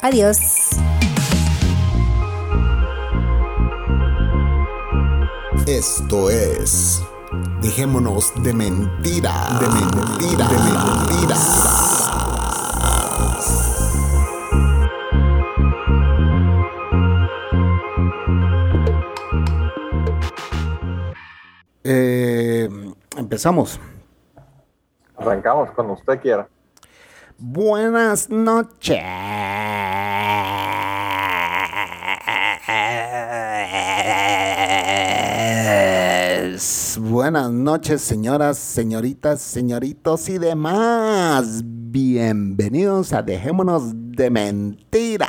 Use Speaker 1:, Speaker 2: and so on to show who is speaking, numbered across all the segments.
Speaker 1: Adiós.
Speaker 2: Esto es. Dejémonos de mentira. De mentira. De mentira. Eh, empezamos.
Speaker 3: Arrancamos cuando usted quiera.
Speaker 2: Buenas noches. Buenas noches, señoras, señoritas, señoritos y demás. Bienvenidos a Dejémonos de Mentiras.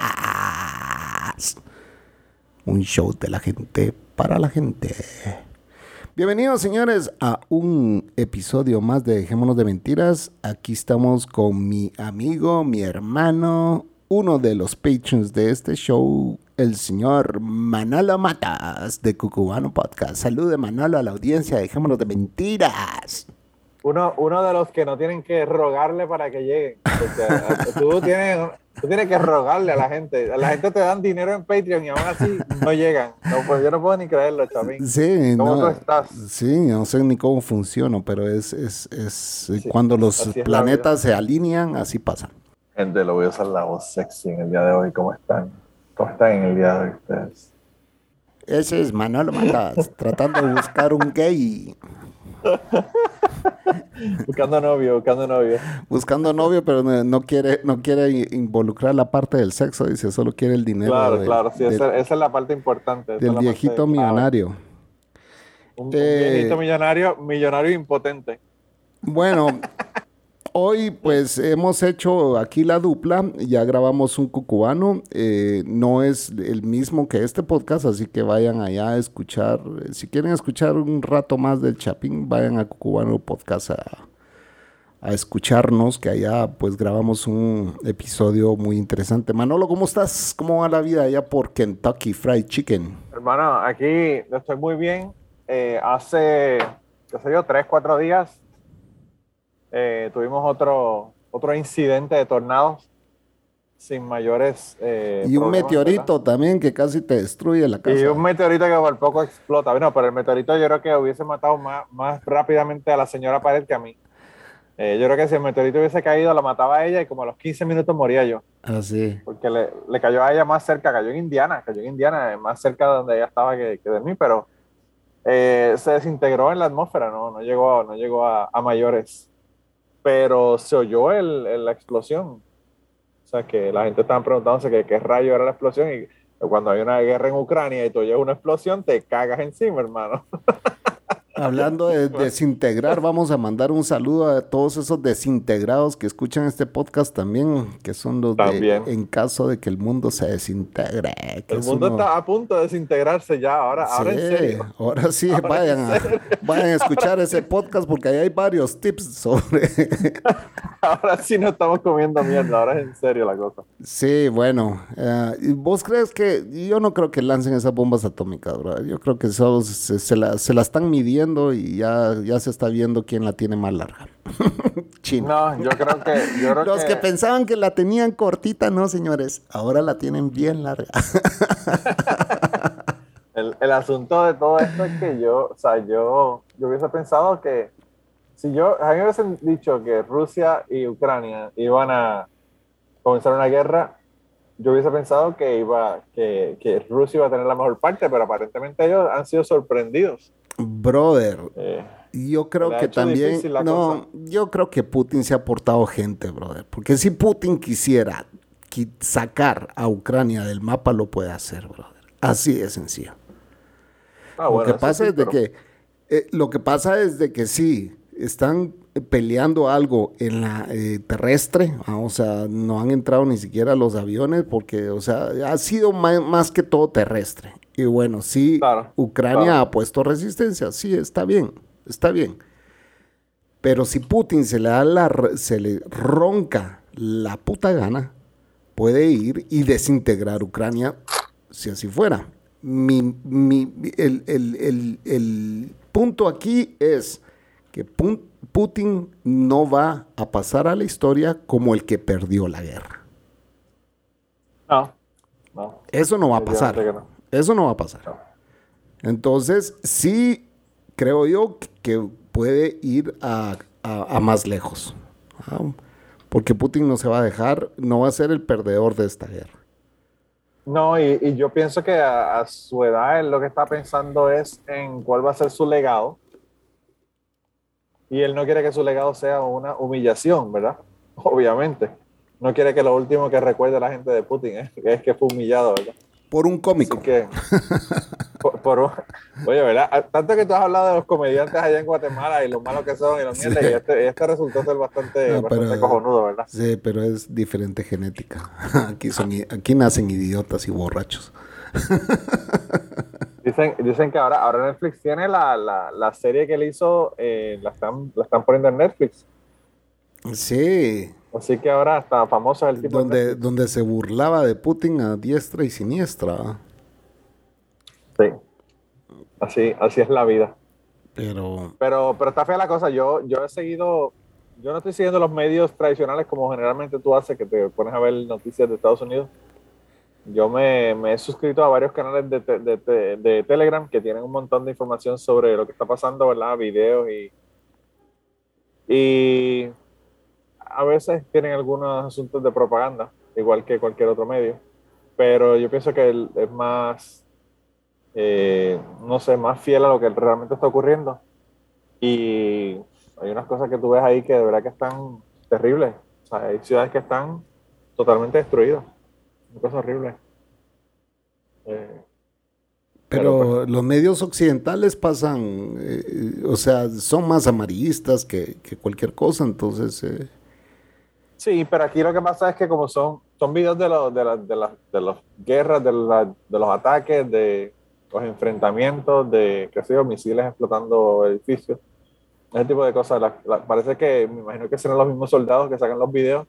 Speaker 2: Un show de la gente para la gente. Bienvenidos, señores, a un episodio más de Dejémonos de Mentiras. Aquí estamos con mi amigo, mi hermano, uno de los patrons de este show, el señor Manolo Matas de Cucubano Podcast. Salude, Manolo, a la audiencia. Dejémonos de Mentiras.
Speaker 3: Uno, uno de los que no tienen que rogarle para que lleguen. Tú, tienes, tú tienes que rogarle a la gente. A la gente te dan dinero en Patreon y aún así no llegan. No, pues yo no puedo ni creerlo, Chamín.
Speaker 2: Sí,
Speaker 3: ¿Cómo
Speaker 2: no,
Speaker 3: tú estás?
Speaker 2: Sí, no sé ni cómo funciona, pero es, es, es
Speaker 3: Sí,
Speaker 2: cuando los
Speaker 3: es
Speaker 2: planetas se alinean, así pasa.
Speaker 3: Gente, lo voy a usar la voz sexy en el día de hoy. ¿Cómo están? ¿Cómo están en el día de ustedes?
Speaker 2: Ese es Manolo Matas, tratando de buscar un gay.
Speaker 3: Buscando novio, buscando novio.
Speaker 2: Buscando novio, pero no, no quiere, no quiere involucrar la parte del sexo, dice, solo quiere el dinero.
Speaker 3: Claro, claro, sí, esa, esa es la parte importante. es
Speaker 2: del
Speaker 3: parte
Speaker 2: viejito millonario.
Speaker 3: Un, un
Speaker 2: Eh,
Speaker 3: viejito millonario, millonario impotente.
Speaker 2: Bueno, hoy pues hemos hecho aquí la dupla, ya grabamos un cucubano, eh, no es el mismo que este podcast, así que vayan allá a escuchar, eh, si quieren escuchar un rato más del Chapín, vayan a Cucubano Podcast a, a escucharnos, que allá pues grabamos un episodio muy interesante. Manolo, ¿cómo estás? ¿Cómo va la vida allá por Kentucky Fried Chicken?
Speaker 3: Hermano, aquí estoy muy bien. Eh, hace, qué sé yo, tres, cuatro días eh, tuvimos otro, otro incidente de tornados sin mayores. eh,
Speaker 2: y un meteorito también que casi te destruye la casa.
Speaker 3: Y un meteorito que por poco explota. Bueno, pero el meteorito yo creo que hubiese matado más, más rápidamente a la señora Pared que a mí. Eh, yo creo que si el meteorito hubiese caído, lo mataba a ella y como a los 15 minutos moría yo.
Speaker 2: Así.
Speaker 3: porque le, le cayó a ella más cerca, cayó en Indiana, cayó en Indiana, más cerca de donde ella estaba que, que de mí, pero eh, se desintegró en la atmósfera, no, no llegó, no llegó a, a mayores. Pero se oyó el, la explosión. O sea, que la gente estaba preguntándose que qué rayo era la explosión y cuando hay una guerra en Ucrania y tú oyes una explosión, te cagas encima, hermano.
Speaker 2: Hablando de desintegrar, vamos a mandar un saludo a todos esos desintegrados que escuchan este podcast también, que son los de
Speaker 3: También.
Speaker 2: en caso de que el mundo se desintegre. que
Speaker 3: El mundo
Speaker 2: uno-
Speaker 3: está a punto de desintegrarse ya, ahora, ahora en
Speaker 2: Sí,
Speaker 3: serio.
Speaker 2: ahora sí,
Speaker 3: Ahora
Speaker 2: vayan, a, vayan a escuchar ese podcast porque ahí hay varios tips sobre...
Speaker 3: Ahora sí no estamos comiendo mierda, ahora es en serio la cosa.
Speaker 2: sí, bueno, eh, ¿y ¿vos crees que, yo no creo que lancen esas bombas atómicas, bro. Yo creo que solo se, se la, se la están midiendo y ya, ya se está viendo quién la tiene más larga. China.
Speaker 3: No, yo creo que. Yo creo
Speaker 2: Los que
Speaker 3: que,
Speaker 2: pensaban que la tenían cortita, no, señores. Ahora la tienen bien larga.
Speaker 3: el, el asunto de todo esto es que yo, o sea, yo, yo hubiese pensado que si yo, a mí me hubiesen dicho que Rusia y Ucrania iban a comenzar una guerra, yo hubiese pensado que iba, que, que Rusia iba a tener la mejor parte, pero aparentemente ellos han sido sorprendidos.
Speaker 2: Brother,
Speaker 3: Eh,
Speaker 2: yo creo que también. No,
Speaker 3: cosa.
Speaker 2: yo creo que Putin se ha portado gente, brother. Porque si Putin quisiera qui- sacar a Ucrania del mapa, lo puede hacer, brother. Así de sencillo.
Speaker 3: ah,
Speaker 2: lo
Speaker 3: bueno,
Speaker 2: que pasa
Speaker 3: sí,
Speaker 2: es de
Speaker 3: pero-
Speaker 2: que. eh, lo que pasa es de que sí, están peleando algo en la eh, terrestre, ah, o sea, no han entrado ni siquiera los aviones porque, o sea, ha sido más, que todo terrestre. Y bueno, sí, Ucrania ha puesto resistencia, sí, está bien, está bien. Pero si Putin se le da la, se le ronca la puta gana, puede ir y desintegrar Ucrania si así fuera. Mi, el, el punto aquí es que Putin no va a pasar a la historia como el que perdió la guerra.
Speaker 3: No, no.
Speaker 2: Eso no va a pasar. Eso no va a pasar. Entonces, sí creo yo que puede ir a, más lejos. Porque Putin no se va a dejar, no va a ser el perdedor de esta guerra.
Speaker 3: No, y, yo pienso que a, su edad él lo que está pensando es en cuál va a ser su legado y él no quiere que su legado sea una humillación, ¿verdad? Obviamente. No quiere que lo último que recuerde la gente de Putin es, que fue humillado, ¿verdad?
Speaker 2: Por un cómico.
Speaker 3: Que, por, oye, ¿verdad? Ah, tanto que tú has hablado de los comediantes allá en Guatemala y lo malos que son y los mierda, y este, este, resultó ser bastante, cojonudo, ¿verdad?
Speaker 2: Sí, pero es diferente genética. Aquí, son, aquí nacen idiotas y borrachos.
Speaker 3: Dicen, dicen que ahora, ahora Netflix tiene la, la, serie que él hizo, eh, la, están, la están poniendo en Netflix.
Speaker 2: Sí.
Speaker 3: Así que ahora está famoso el tipo.
Speaker 2: Donde, donde se burlaba de Putin a diestra y siniestra.
Speaker 3: Sí. Así, así es la vida.
Speaker 2: Pero...
Speaker 3: pero. Pero está fea la cosa. Yo, yo he seguido. Yo no estoy siguiendo los medios tradicionales como generalmente tú haces, que te pones a ver noticias de Estados Unidos yo me, he suscrito a varios canales de, de, Telegram que tienen un montón de información sobre lo que está pasando, ¿verdad? Videos y, y a veces tienen algunos asuntos de propaganda, igual que cualquier otro medio, pero yo pienso que es más, eh, no sé, más fiel a lo que realmente está ocurriendo. Y hay unas cosas que tú ves ahí que de verdad que están terribles. O sea, hay ciudades que están totalmente destruidas. Una cosa horrible.
Speaker 2: Eh, pero, pues, los medios occidentales pasan, eh, o sea, son más amarillistas que, cualquier cosa, entonces... Eh.
Speaker 3: Sí, pero aquí lo que pasa es que como son, son videos de, los de, de, de las guerras, de, de los ataques, de los enfrentamientos, de, qué sé yo, misiles explotando edificios, ese tipo de cosas. parece que, me imagino que serán los mismos soldados que sacan los videos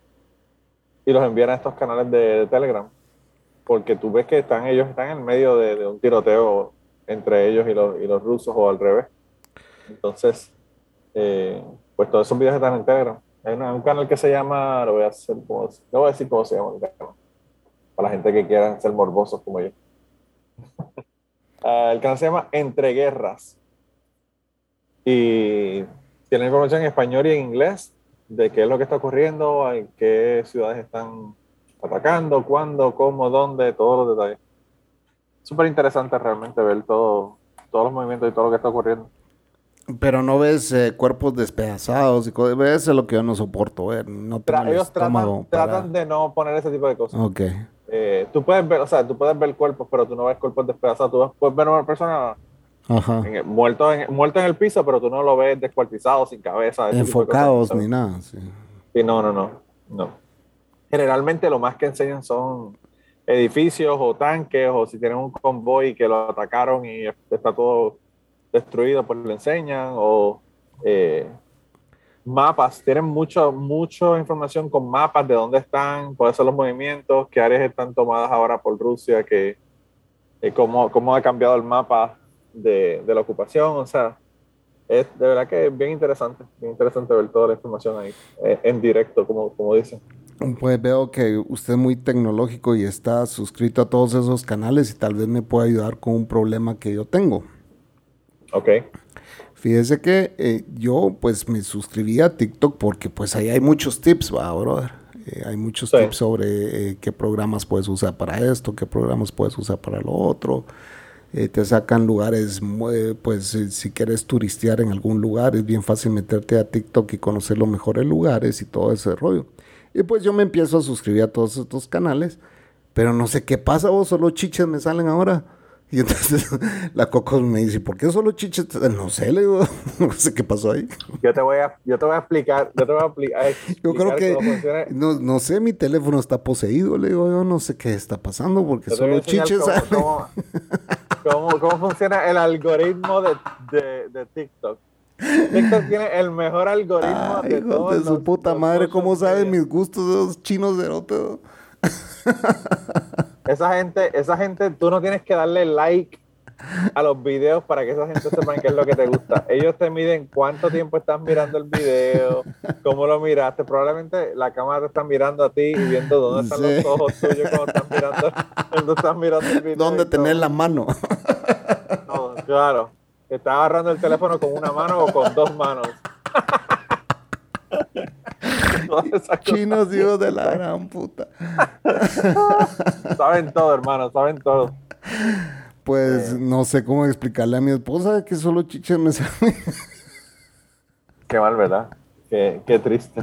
Speaker 3: y los envían a estos canales de Telegram porque tú ves que están ellos están en medio de, un tiroteo entre ellos y los, y los, rusos o al revés. Entonces, eh, pues todos esos videos están en Telegram. Hay un canal que se llama, lo voy a hacer como, voy a decir cómo se llama el canal, para la gente que quiera ser morbosos como yo. Ah, el canal se llama Entre Guerras y tiene información en español y en inglés de qué es lo que está ocurriendo, en qué ciudades están atacando, cuándo, cómo, dónde, todos los detalles. Súper interesante realmente ver todo, todos los movimientos y todo lo que está ocurriendo.
Speaker 2: Pero no ves eh, cuerpos despedazados y cosas. Eso es lo que yo no soporto ver. No
Speaker 3: ellos tratan, de no poner ese tipo de cosas.
Speaker 2: Ok.
Speaker 3: Eh, tú puedes ver, o sea, tú puedes ver cuerpos, pero tú no ves cuerpos despedazados. Tú puedes ver a una persona muerto, en, muerto en el piso, pero tú no lo ves descuartizado, sin cabeza.
Speaker 2: Enfocados ni nada. Sí.
Speaker 3: sí, no, no, no. no generalmente lo más que enseñan son edificios o tanques o si tienen un convoy que lo atacaron y está todo destruido, pues lo enseñan o eh, mapas, tienen mucho, mucha información con mapas de dónde están, cuáles son los movimientos, qué áreas están tomadas ahora por Rusia, que, eh, cómo, cómo, ha cambiado el mapa de, de, la ocupación, o sea, es de verdad que es bien interesante, bien interesante ver toda la información ahí, eh, en directo, como, como dicen.
Speaker 2: Pues veo que usted es muy tecnológico y está suscrito a todos esos canales y tal vez me pueda ayudar con un problema que yo tengo.
Speaker 3: Ok.
Speaker 2: Fíjese que eh, yo pues me suscribí a TikTok porque pues ahí hay muchos tips, va, brother. Eh, hay muchos tips sobre eh, qué programas puedes usar para esto, qué programas puedes usar para lo otro. te sacan lugares, pues si quieres turistear en algún lugar, es bien fácil meterte a TikTok y conocer los mejores lugares y todo ese rollo. Y pues yo me empiezo a suscribir a todos estos canales, pero no sé qué pasa, vos solo chiches me salen ahora. Y entonces la Coco me dice, ¿por qué solo chiches? No sé, le digo, no sé qué pasó ahí.
Speaker 3: Yo te voy a, yo te voy a explicar, yo te voy a explicar.
Speaker 2: Yo creo que, no, no, sé, mi teléfono está poseído, le digo, yo no sé qué está pasando porque solo chiches
Speaker 3: cómo, cómo, cómo, funciona el algoritmo de, de, de, TikTok. TikTok tiene el mejor algoritmo
Speaker 2: de todos de su puta madre, ¿cómo saben mis gustos de esos chinos de erote?
Speaker 3: Esa gente, esa gente, tú no tienes que darle like a los videos para que esa gente sepa qué es lo que te gusta. Ellos te miden cuánto tiempo estás mirando el video, cómo lo miraste. Probablemente la cámara te está mirando a ti y viendo dónde están los ojos tuyos cuando estás mirando, cuando estás mirando el video.
Speaker 2: ¿Dónde tenés la mano?
Speaker 3: claro. Estás agarrando el teléfono con una mano o con dos manos.
Speaker 2: Chinos hijos de la gran puta.
Speaker 3: saben todo, hermano, saben todo.
Speaker 2: Pues no sé cómo explicarle a mi esposa que solo chiches me saben.
Speaker 3: Qué mal, ¿verdad? Qué, qué, triste.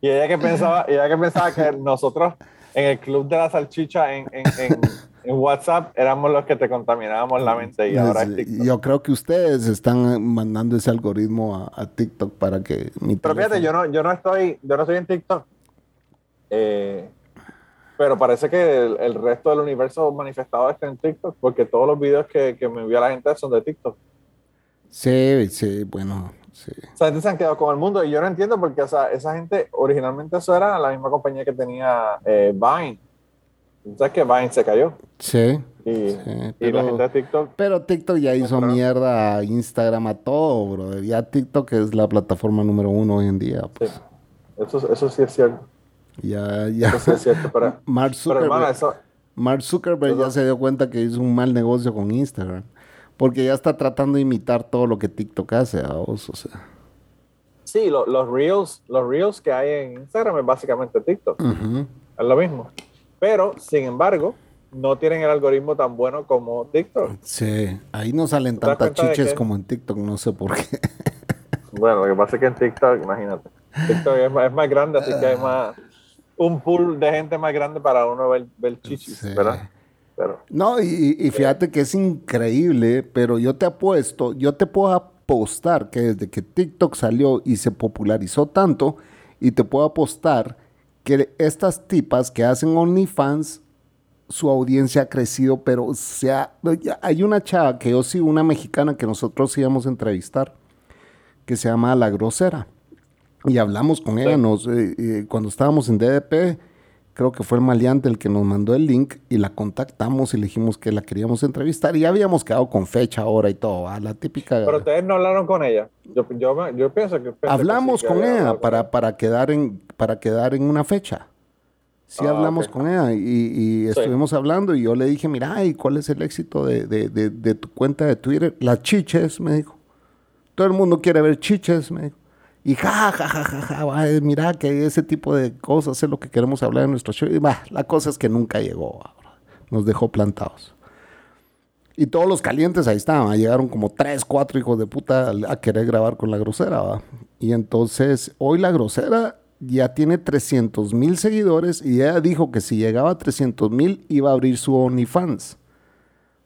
Speaker 3: Y ella que pensaba, ella que pensaba que nosotros en el club de la salchicha en, en, en en WhatsApp éramos los que te contaminábamos la mente y ahora es TikTok.
Speaker 2: Yo creo que ustedes están mandando ese algoritmo a, TikTok para que
Speaker 3: mi Pero fíjate, yo no, yo no estoy, yo no estoy en TikTok. Eh, pero parece que el, resto del universo manifestado está en TikTok, porque todos los videos que, que me envía la gente son de TikTok.
Speaker 2: Sí, sí, bueno, sí.
Speaker 3: O sea, se han quedado con el mundo y yo no entiendo porque, o sea, esa gente, originalmente eso era la misma compañía que tenía eh, Vine ¿Sabes que Vine se cayó?
Speaker 2: Sí.
Speaker 3: Y, pero, la gente de TikTok.
Speaker 2: Pero TikTok ya hizo mierda a Instagram a todo, bro. Ya TikTok es la plataforma número uno hoy en día. Pues.
Speaker 3: Sí. Eso, eso sí es cierto.
Speaker 2: Ya, ya.
Speaker 3: Eso sí es cierto. Pero,
Speaker 2: Mark Zuckerberg, Mark Zuckerberg ya se dio cuenta que hizo un mal negocio con Instagram. Porque ya está tratando de imitar todo lo que TikTok hace a vos, o sea.
Speaker 3: Sí, los, reels, los reels que hay en Instagram es básicamente TikTok. Es lo mismo. Pero, sin embargo, no tienen el algoritmo tan bueno como TikTok.
Speaker 2: Sí, ahí no salen tantas chiches como en TikTok, no sé por qué.
Speaker 3: Bueno, lo que pasa es que en TikTok, imagínate, TikTok es más, grande, así que hay más, un pool de gente más grande para uno ver, chichis, ¿verdad? Pero,
Speaker 2: no, y, fíjate que es increíble, pero yo te apuesto, yo te puedo apostar que desde que TikTok salió y se popularizó tanto, y te puedo apostar que estas tipas que hacen OnlyFans, su audiencia ha crecido, pero sea, hay una chava que yo sigo, una mexicana que nosotros íbamos a entrevistar, que se llama La Grosera. Y hablamos con ella, nos, eh, eh, cuando estábamos en DDP, creo que fue el maleante el que nos mandó el link y la contactamos y le dijimos que la queríamos entrevistar y ya habíamos quedado con fecha, hora y todo, a la típica...
Speaker 3: Pero ustedes no hablaron con ella. Yo, yo, yo pienso que...
Speaker 2: Hablamos con ella para, para, quedar en, para quedar en una fecha. Sí ah, hablamos con ella y, estuvimos hablando y yo le dije, mira, ¿y cuál es el éxito de, de, de, de tu cuenta de Twitter? Las chiches, me dijo. Todo el mundo quiere ver chiches, me dijo. Y ja, ja, ja, ja, ja, mira que ese tipo de cosas es lo que queremos hablar en nuestro show. Y la cosa es que nunca llegó, nos dejó plantados. Y todos los calientes ahí estaban, llegaron como tres, cuatro hijos de puta a querer grabar con la grosera. Y entonces hoy la grosera ya tiene 300 mil seguidores y ella dijo que si llegaba a 300 mil iba a abrir su OnlyFans.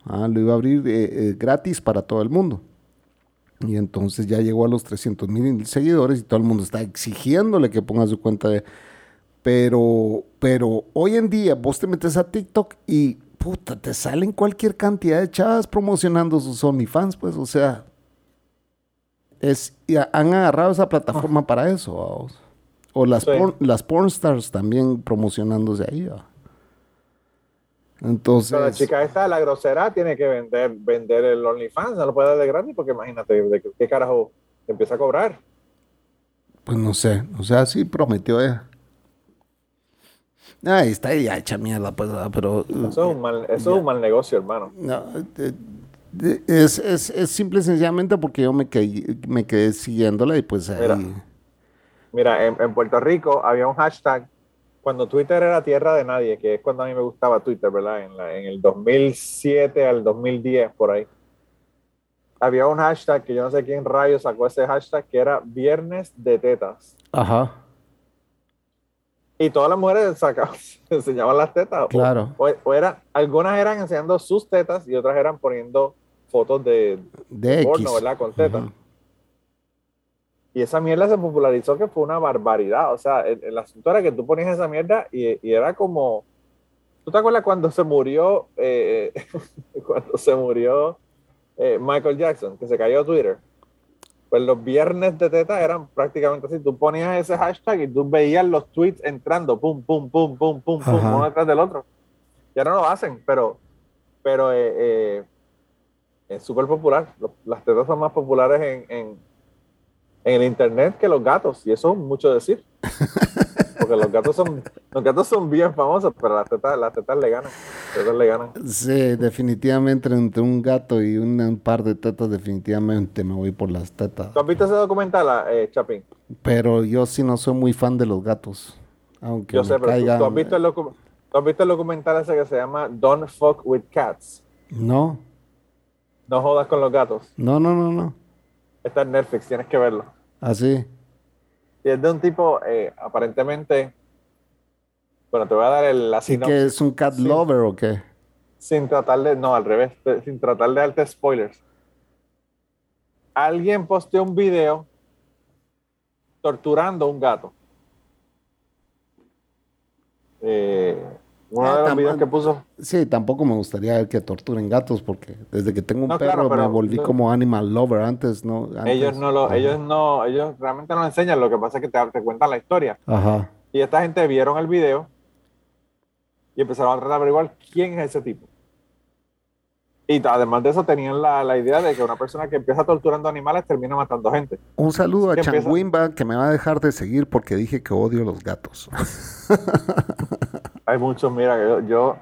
Speaker 2: Ah, lo iba a abrir eh, eh, gratis para todo el mundo. Y entonces ya llegó a los 300 mil seguidores y todo el mundo está exigiéndole que ponga su cuenta de... Pero, pero hoy en día vos te metes a TikTok y puta, te salen cualquier cantidad de chavas promocionando sus OnlyFans, pues, o sea, es, han agarrado esa plataforma para eso, O las, las pornstars también promocionándose ahí, entonces.
Speaker 3: la chica esta, la grosera, tiene que vender, vender el OnlyFans, no lo puede dar de gratis porque imagínate, ¿de qué carajo empieza a cobrar?
Speaker 2: Pues no sé, o sea, sí prometió ella. Ahí está ya hecha mierda, pues, pero...
Speaker 3: Eso es un mal, eso es un mal negocio, hermano.
Speaker 2: No, es, es, es, simple y sencillamente porque yo me quedé, me quedé siguiéndola y pues
Speaker 3: ahí... Mira, en, en Puerto Rico había un hashtag cuando Twitter era tierra de nadie, que es cuando a mí me gustaba Twitter, ¿verdad? En, la, en el 2007 al 2010, por ahí. Había un hashtag que yo no sé quién rayo sacó ese hashtag, que era Viernes de Tetas.
Speaker 2: Ajá.
Speaker 3: Y todas las mujeres sacaban, enseñaban las tetas.
Speaker 2: Claro.
Speaker 3: O, o era, algunas eran enseñando sus tetas y otras eran poniendo fotos de,
Speaker 2: De X.
Speaker 3: porno, ¿verdad? Con tetas. Y esa mierda se popularizó que fue una barbaridad. O sea, el, el asunto era que tú ponías esa mierda y, y era como. ¿Tú te acuerdas cuando se murió, eh, cuando se murió eh, Michael Jackson, que se cayó Twitter? Pues los viernes de teta eran prácticamente así. Tú ponías ese hashtag y tú veías los tweets entrando, pum, pum, pum, pum, pum, pum,
Speaker 2: Ajá.
Speaker 3: uno detrás del otro. Ya no lo hacen, pero, pero eh, es súper popular. Las tetas son más populares en, en, en el internet que los gatos, y eso es mucho decir. Porque los gatos son, los gatos son bien famosos, pero las tetas, las tetas le ganan. Las tetas le ganan.
Speaker 2: Sí, definitivamente entre un gato y un, par de tetas, definitivamente me voy por las tetas.
Speaker 3: ¿Tú has visto ese documental, ah, eh, Chapín?
Speaker 2: Pero yo sí no soy muy fan de los gatos. Aunque
Speaker 3: Yo sé, pero tú-
Speaker 2: caigan-
Speaker 3: tú, has visto el docu- tú has visto el documental ese que se llama Don't Fuck with Cats.
Speaker 2: No,
Speaker 3: No jodas con los gatos.
Speaker 2: no, no, no, no.
Speaker 3: Está en Netflix, tienes que verlo.
Speaker 2: Así.
Speaker 3: Y es de un tipo, eh, aparentemente. Bueno, te voy a dar el, la
Speaker 2: ¿Y que es un cat lover o qué?
Speaker 3: sin tratar de, no, al revés, sin tratar de darte spoilers. Alguien posteó un video torturando a un gato. Eh, uno
Speaker 2: Ah,
Speaker 3: de los
Speaker 2: tam-
Speaker 3: videos que puso,
Speaker 2: Sí, tampoco me gustaría ver que torturen gatos porque desde que tengo un
Speaker 3: No,
Speaker 2: perro
Speaker 3: claro,
Speaker 2: me volví
Speaker 3: no.
Speaker 2: como animal lover antes, ¿no? Antes.
Speaker 3: ellos no lo,
Speaker 2: Ajá.
Speaker 3: ellos no, ellos realmente no enseñan, lo que pasa es que te, te cuentan la historia.
Speaker 2: Ajá.
Speaker 3: Y esta gente vieron el video y empezaron a tratar de averiguar quién es ese tipo. Y además de eso tenían la, la idea de que una persona que empieza torturando animales termina matando gente.
Speaker 2: Un saludo a. Changuimba que me va a dejar de seguir porque dije que odio los gatos.
Speaker 3: Hay muchos, mira, yo, yo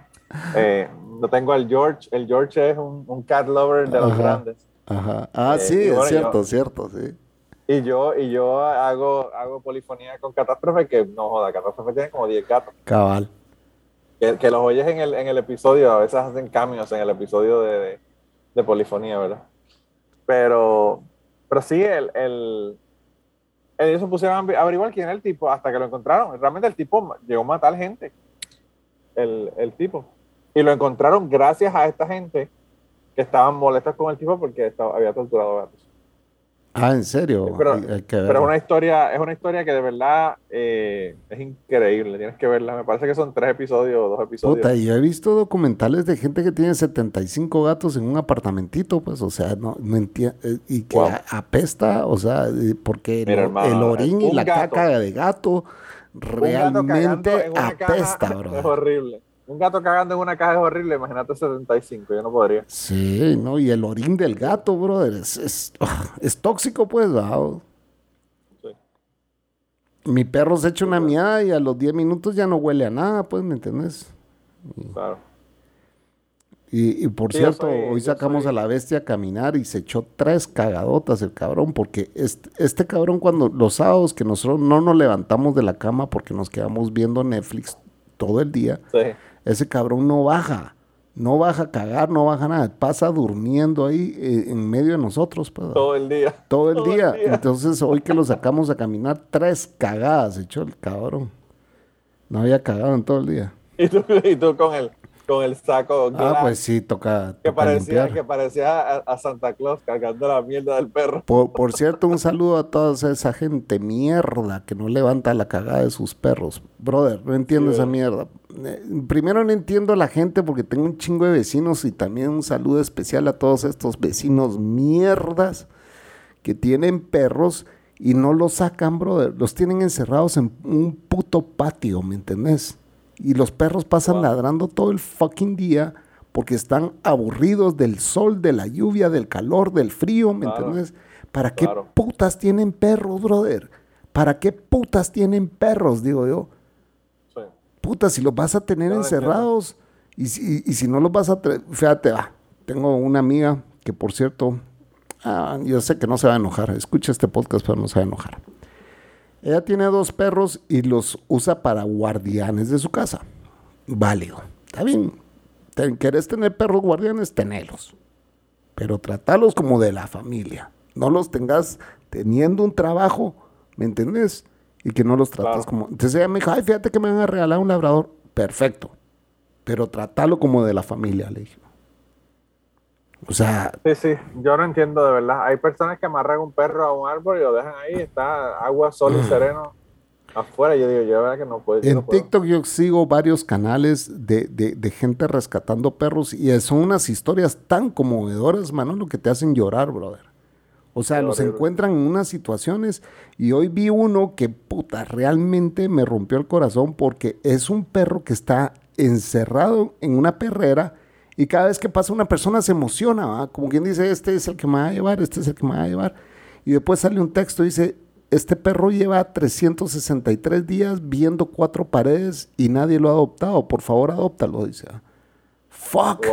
Speaker 3: eh, no tengo al George, el George es un, un cat lover de los
Speaker 2: Ajá.
Speaker 3: grandes.
Speaker 2: Ajá. Ah,
Speaker 3: Eh,
Speaker 2: sí,
Speaker 3: bueno,
Speaker 2: es cierto,
Speaker 3: yo-
Speaker 2: cierto, sí.
Speaker 3: Y yo, y yo hago, hago polifonía con Catástrofe, que no joda, Catástrofe tiene como 10 gatos.
Speaker 2: Cabal.
Speaker 3: Que, que los oyes en el, en el episodio, a veces hacen cambios en el episodio de, de, de polifonía, ¿verdad? Pero, pero sí, el, el, ellos se pusieron a aver- averiguar quién era el tipo hasta que lo encontraron. Realmente el tipo llegó a matar gente, el, el tipo. Y lo encontraron gracias a esta gente que estaban molestos con el tipo porque estaba- había torturado gatos.
Speaker 2: Ah, ¿en serio?
Speaker 3: Pero-
Speaker 2: Hay- hay que
Speaker 3: Pero es una historia, es una historia que de verdad eh, es increíble, tienes que verla. Me parece que son tres episodios o dos episodios.
Speaker 2: Puta, y yo he visto documentales de gente que tiene 75 gatos en un apartamentito, pues, o sea, no, no entiendo, y que
Speaker 3: Wow.
Speaker 2: apesta, o sea, eh, porque el,
Speaker 3: Mira, hermano,
Speaker 2: el orín y la
Speaker 3: gato-
Speaker 2: caca de gato realmente apesta,
Speaker 3: caja
Speaker 2: bro.
Speaker 3: es horrible. Un gato cagando en una caja es horrible, imagínate 75, yo no podría.
Speaker 2: Sí, ¿no? Y el orín del gato, brother, es, es, es tóxico, pues, ¿verdad?
Speaker 3: Sí.
Speaker 2: Mi perro se echa una miada y a los 10 minutos ya no huele a nada, pues, ¿me entiendes?
Speaker 3: Claro.
Speaker 2: Y, y por
Speaker 3: Sí,
Speaker 2: cierto,
Speaker 3: soy-
Speaker 2: hoy sacamos
Speaker 3: soy-
Speaker 2: a la bestia a caminar y se echó tres cagadotas el cabrón, porque este, este cabrón cuando los sábados que nosotros no nos levantamos de la cama porque nos quedamos viendo Netflix todo el día,
Speaker 3: Sí.
Speaker 2: Ese cabrón no baja, no baja a cagar, no baja nada, pasa durmiendo ahí eh, en medio de nosotros, pues,
Speaker 3: Todo el día.
Speaker 2: todo el
Speaker 3: todo el
Speaker 2: día. Entonces hoy que lo sacamos a caminar, tres cagadas echó el cabrón. No había cagado en todo el día.
Speaker 3: Y tú, y tú con el, con el saco
Speaker 2: Ah, pues sí, toca,
Speaker 3: que
Speaker 2: toca
Speaker 3: parecía,
Speaker 2: limpiar.
Speaker 3: que parecía a, a Santa Claus cargando la mierda del perro.
Speaker 2: Por, por cierto, un saludo a toda esa gente mierda que no levanta la cagada de sus perros. Brother, no entiendo
Speaker 3: Sí,
Speaker 2: esa mierda. Eh, primero no entiendo a la gente porque tengo un chingo de vecinos y también un saludo especial a todos estos vecinos mierdas que tienen perros y no los sacan, brother. Los tienen encerrados en un puto patio, ¿me entendés? Y los perros pasan
Speaker 3: Wow.
Speaker 2: ladrando todo el fucking día porque están aburridos del sol, de la lluvia, del calor, del frío, ¿me
Speaker 3: Claro.
Speaker 2: entendés? ¿Para qué
Speaker 3: Claro.
Speaker 2: putas tienen perros, brother? ¿Para qué putas tienen perros, digo yo?
Speaker 3: Sí.
Speaker 2: Puta, si los vas a tener encerrados y si, y si no los vas a fíjate, va, tengo una amiga que por cierto, ah, yo sé que no se va a enojar, escucha este podcast pero no se va a enojar. Ella tiene dos perros y los usa para guardianes de su casa. Válido, está bien. ¿Querés tener perros guardianes? Tenelos. Pero tratalos como de la familia. No los tengas teniendo un trabajo, ¿me entendés? y que no los tratas como... Entonces ella me dijo, ay, fíjate que me van a regalar un labrador. Perfecto. Pero tratalo como de la familia, le dije. O sea...
Speaker 3: Sí, sí, yo no entiendo de verdad. Hay personas que amarran un perro a un árbol y lo dejan ahí, está agua, sol y mm. sereno afuera. Yo digo, yo verdad que no puedo.
Speaker 2: En TikTok yo sigo varios canales de, de, gente rescatando perros y son unas historias tan conmovedoras, mano, lo que te hacen llorar, brother. O sea, los encuentran en unas situaciones y hoy vi uno que, puta, realmente me rompió el corazón porque es un perro que está encerrado en una perrera y cada vez que pasa una persona se emociona, ¿va? como quien dice, este es el que me va a llevar, este es el que me va a llevar. Y después sale un texto, dice, este perro lleva 363 días viendo cuatro paredes y nadie lo ha adoptado, por favor adóptalo, dice. Fuck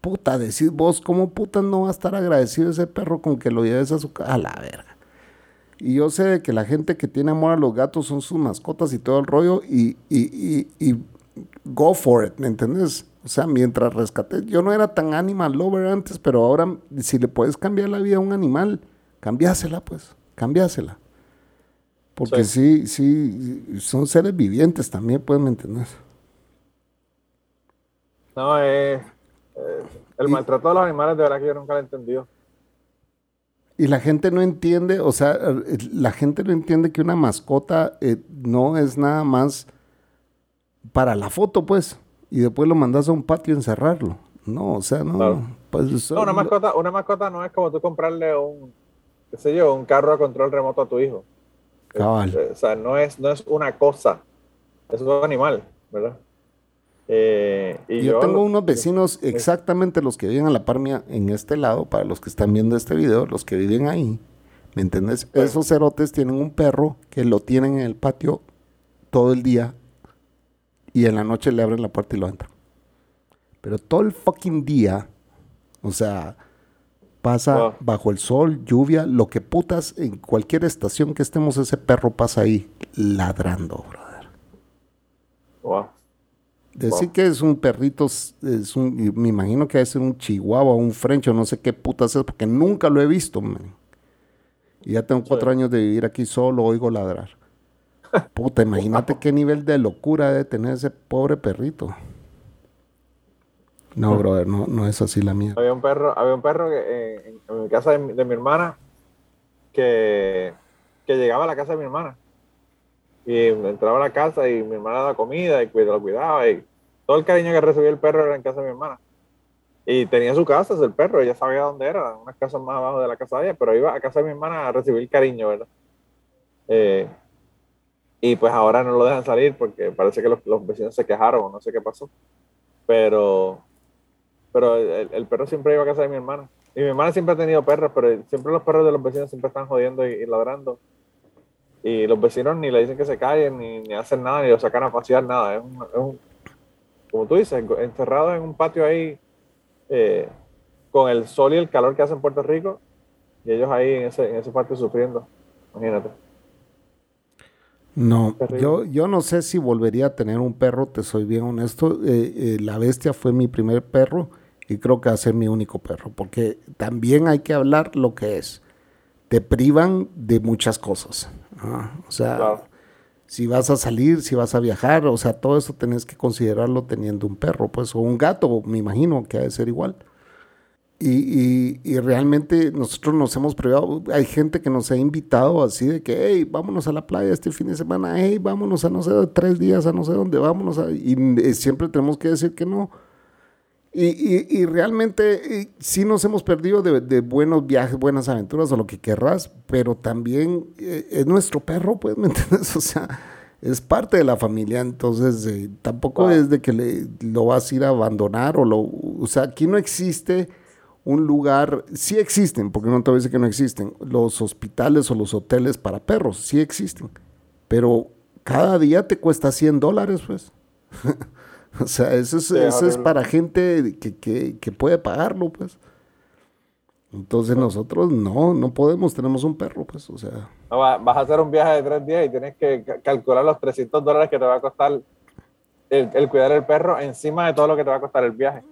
Speaker 2: puta, decís vos, ¿cómo puta no va a estar agradecido ese perro con que lo lleves a su casa? A la verga. Y yo sé de que la gente que tiene amor a los gatos son sus mascotas y todo el rollo y, y, y, go for it, ¿me entiendes? O sea, mientras rescate, yo no era tan animal lover antes, pero ahora si le puedes cambiar la vida a un animal, cambiásela pues, cambiásela. Porque sí, sí, son seres vivientes también, pues, ¿me entiendes?
Speaker 3: No, eh, eh, el maltrato de los animales, de verdad que yo nunca lo he entendido.
Speaker 2: Y la gente no entiende, o sea, la gente no entiende que una mascota eh, no es nada más para la foto, pues, y después lo mandas a un patio a encerrarlo. No, o sea, no. Pues,
Speaker 3: una, mascota, una mascota no es como tú comprarle un, qué sé yo, un carro a control remoto a tu hijo. Cabal. Eh, o sea, no es, no es una cosa, es un animal, ¿verdad?
Speaker 2: Eh, y yo, tengo unos vecinos exactamente los que viven a la par mía en este lado, para los que están viendo este video, los que viven ahí, ¿me entiendes? Esos cerotes tienen un perro que lo tienen en el patio todo el día y en la noche le abren la puerta y lo entran. Pero todo el fucking día, o sea, pasa bajo el sol, lluvia, lo que putas, en cualquier estación que estemos, ese perro pasa ahí ladrando, brother. Wow. Decir que es un perrito, es un, me imagino que es un chihuahua, un frencho, no sé qué putas es, porque nunca lo he visto, Y ya tengo cuatro años de vivir aquí solo, oigo ladrar. Puta, imagínate qué nivel de locura debe tener ese pobre perrito. No, brother, no, es así la mía.
Speaker 3: Había un perro, había un perro que, en, casa de mi, hermana que, que llegaba a la casa de mi hermana y entraba a la casa y mi hermana daba comida y lo cuidaba y todo el cariño que recibía el perro era en casa de mi hermana. Y tenía su casa, es el perro, ella sabía dónde era, unas casas más abajo de la casa de ella, pero iba a casa de mi hermana a recibir cariño, ¿verdad? Eh, y pues ahora no lo dejan salir porque parece que los, vecinos se quejaron o no sé qué pasó. Pero, pero el, perro siempre iba a casa de mi hermana. Y mi hermana siempre ha tenido perros, pero siempre los perros de los vecinos siempre están jodiendo y ladrando y los vecinos ni le dicen que se callen, ni, hacen nada, ni lo sacan a pasear, nada. Es un, como tú dices, encerrado en un patio ahí eh, con el sol y el calor que hace en Puerto Rico y ellos ahí en ese, en ese patio sufriendo. Imagínate.
Speaker 2: No, yo, yo no sé si volvería a tener un perro, te soy bien honesto. Eh, eh, la bestia fue mi primer perro y creo que va a ser mi único perro, porque también hay que hablar lo que es. Te privan de muchas cosas. Ah, o sea, si vas a salir, si vas a viajar, o sea, todo eso tenés que considerarlo teniendo un perro, pues, o un gato, me imagino que ha de ser igual. Y, y, realmente nosotros nos hemos privado, hay gente que nos ha invitado así de que, hey, vámonos a la playa este fin de semana, hey, vámonos a no sé, tres días a no sé dónde, vámonos, y eh, siempre tenemos que decir que no. Y, realmente sí nos hemos perdido de, buenos viajes, buenas aventuras o lo que querrás, pero también eh, es nuestro perro, pues, ¿me entiendes? O sea, es parte de la familia, entonces eh, tampoco es de que le, lo vas a ir a abandonar o lo... O sea, aquí no existe un lugar, sí existen, porque no te voy a decir que no existen, los hospitales o los hoteles para perros, sí existen, pero cada día te cuesta 100 dólares, pues. O sea, eso es, eso es para gente que, que, que, puede pagarlo, pues. Entonces nosotros no, no podemos, tenemos un perro, pues, o sea.
Speaker 3: vas a hacer un viaje de tres días y tienes que calcular los 300 dólares que te va a costar el, el, cuidar el perro encima de todo lo que te va a costar el viaje.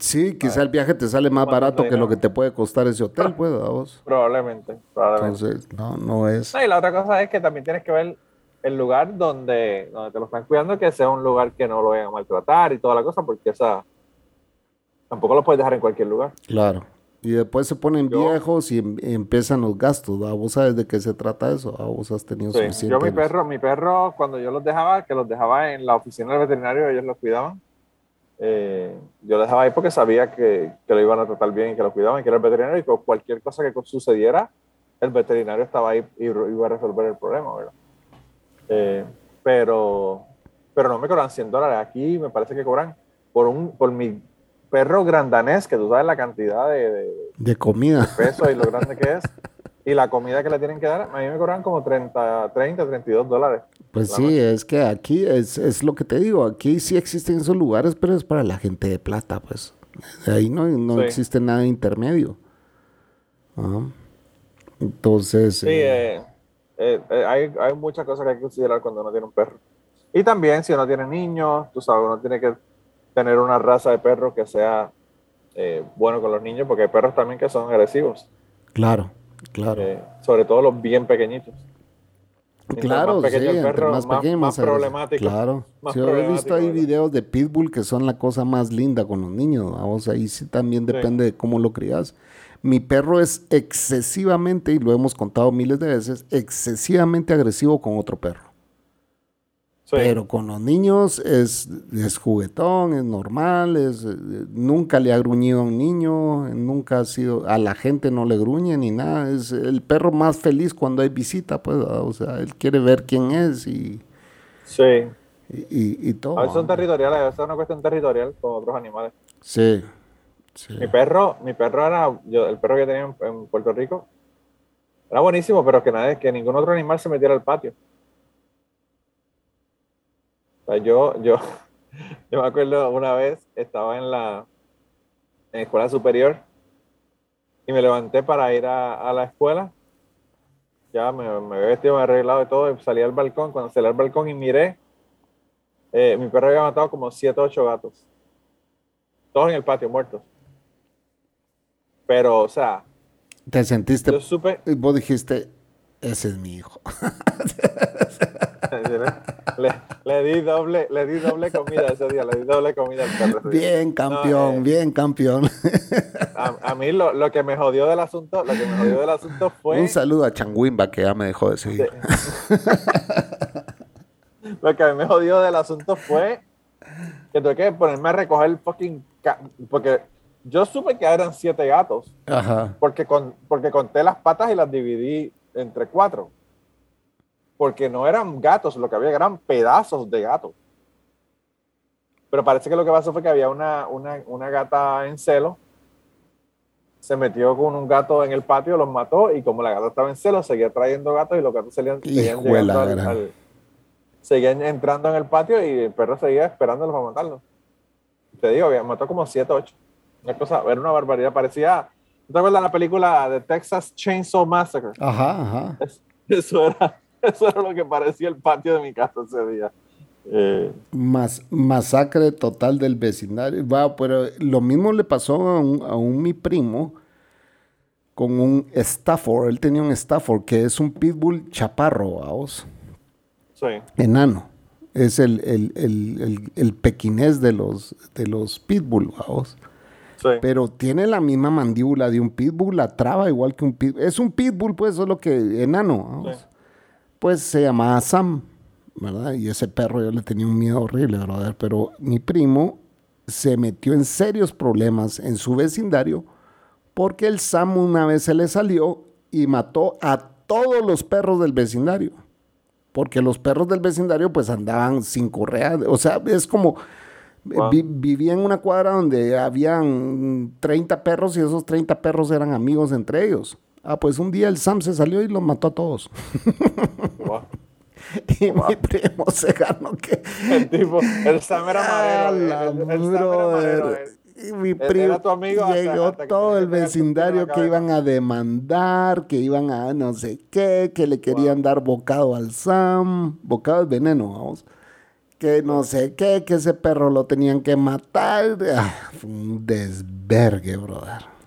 Speaker 2: Sí, quizá el viaje te sale más barato que lo que te puede costar ese hotel, pues, vos.
Speaker 3: Probablemente, probablemente.
Speaker 2: Entonces, no, no es.
Speaker 3: y la otra cosa es que también tienes que ver el lugar donde, donde te lo están cuidando, que sea un lugar que no lo vayan a maltratar y toda la cosa, porque esa tampoco lo puedes dejar en cualquier lugar.
Speaker 2: Claro. Y después se ponen viejos y, em, empiezan los gastos. ¿Vos sabes de qué se trata eso? ¿Vos has tenido
Speaker 3: sí. suficiente? Yo mi perro, mi perro, cuando yo los dejaba, que los dejaba en la oficina del veterinario, ellos los cuidaban. Eh, yo lo dejaba ahí porque sabía que, que, lo iban a tratar bien y que lo cuidaban, que era el veterinario y que cualquier cosa que sucediera, el veterinario estaba ahí y iba a resolver el problema, ¿verdad? Eh, pero, pero no me cobran 100 dólares. Aquí me parece que cobran por, un, por mi perro grandanés, que tú sabes la cantidad de,
Speaker 2: de, comida.
Speaker 3: peso y lo grande que es. Y la comida que le tienen que dar, a mí me cobran como 30, 30 32 dólares.
Speaker 2: Pues sí, es que aquí es, es, lo que te digo, aquí sí existen esos lugares, pero es para la gente de plata, pues. Ahí no, no existe nada intermedio. Entonces...
Speaker 3: Sí, eh, eh, eh, hay, hay muchas cosas que hay que considerar cuando uno tiene un perro. Y también si uno tiene niños, tú sabes, uno tiene que tener una raza de perro que sea eh, bueno con los niños, porque hay perros también que son agresivos.
Speaker 2: Claro, claro.
Speaker 3: Eh, sobre todo los bien pequeñitos.
Speaker 2: claro, sí, perro, más, pequeño, más, problemático. Claro. yo he visto ahí videos de Pitbull que son la cosa más linda con los niños. O sea, ahí sí también depende de cómo lo crías. Mi perro es excesivamente, y lo hemos contado miles de veces, excesivamente agresivo con otro perro. Pero con los niños es, es juguetón, es normal, es, nunca le ha gruñido a un niño, nunca ha sido, a la gente no le gruñe ni nada. Es el perro más feliz cuando hay visita, pues, o sea, él quiere ver quién es y.
Speaker 3: Sí.
Speaker 2: Y, y, todo.
Speaker 3: A veces son territoriales, a veces es una cuestión territorial con otros animales.
Speaker 2: Sí.
Speaker 3: Mi perro, mi perro era, yo, el perro que tenía en, Puerto Rico, era buenísimo, pero que nadie, que ningún otro animal se metiera al patio yo, yo, yo me acuerdo una vez, estaba en la, en escuela superior y me levanté para ir a, la escuela. Ya me, me había vestido, me había arreglado y todo, y salí al balcón. Cuando salí al balcón y miré, eh, mi perro había matado como 7 o 8 gatos. Todos en el patio, muertos. Pero, o sea.
Speaker 2: ¿Te sentiste?
Speaker 3: Yo supe.
Speaker 2: Y vos dijiste, ese es mi hijo.
Speaker 3: le, di doble, le di doble comida ese día, le di doble comida al
Speaker 2: Bien, campeón, eh, bien, campeón.
Speaker 3: A, mí lo, lo, que me jodió del asunto, lo que me jodió del asunto fue.
Speaker 2: Un saludo a Changuimba que ya me dejó de seguir.
Speaker 3: lo que a mí me jodió del asunto fue que tuve que ponerme a recoger el fucking. Porque yo supe que eran siete gatos.
Speaker 2: Ajá.
Speaker 3: Porque, con, porque conté las patas y las dividí entre cuatro porque no eran gatos, lo que había eran pedazos de gato. Pero parece que lo que pasó fue que había una, una, una gata en celo, se metió con un gato en el patio, los mató y como la gata estaba en celo, seguía trayendo gatos y los gatos seguían, seguían llegando seguían entrando en el patio y el perro seguía esperándolos para matarlos. Te digo, mató como 7 8. Una cosa, era una barbaridad, parecía... ¿Te acuerdas la película de Texas Chainsaw Massacre?
Speaker 2: Ajá, ajá.
Speaker 3: eso era Eso era lo que parecía el patio de mi casa ese día. Eh,
Speaker 2: masacre total del vecindario. Va, pero lo mismo le pasó a un, mi primo con un Stafford. Él tenía un Stafford que es un pitbull chaparro, vamos.
Speaker 3: Sí.
Speaker 2: Enano. Es el, el, pequinés de los, de los pitbull, vamos.
Speaker 3: Sí.
Speaker 2: Pero tiene la misma mandíbula de un pitbull, la traba igual que un pitbull. Es un pitbull, pues, solo que enano. Vamos pues se llamaba Sam, ¿verdad? Y ese perro yo le tenía un miedo horrible, brother. Pero mi primo se metió en serios problemas en su vecindario porque el Sam una vez se le salió y mató a todos los perros del vecindario. Porque los perros del vecindario pues andaban sin correa. O sea, es como... vivía en una cuadra donde habían 30 perros y esos 30 perros eran amigos entre ellos. Ah, pues un día el Sam se salió y los mató a todos. y mi primo se ganó que.
Speaker 3: El tipo, el Sam era madero.
Speaker 2: Y mi primo tu amigo llegó todo el vecindario que iban a demandar, que iban a no sé qué, que le querían dar bocado al Sam, bocado de veneno, vamos. que no sé qué, que ese perro lo tenían que matar. Ah, fue un desvergue, brother.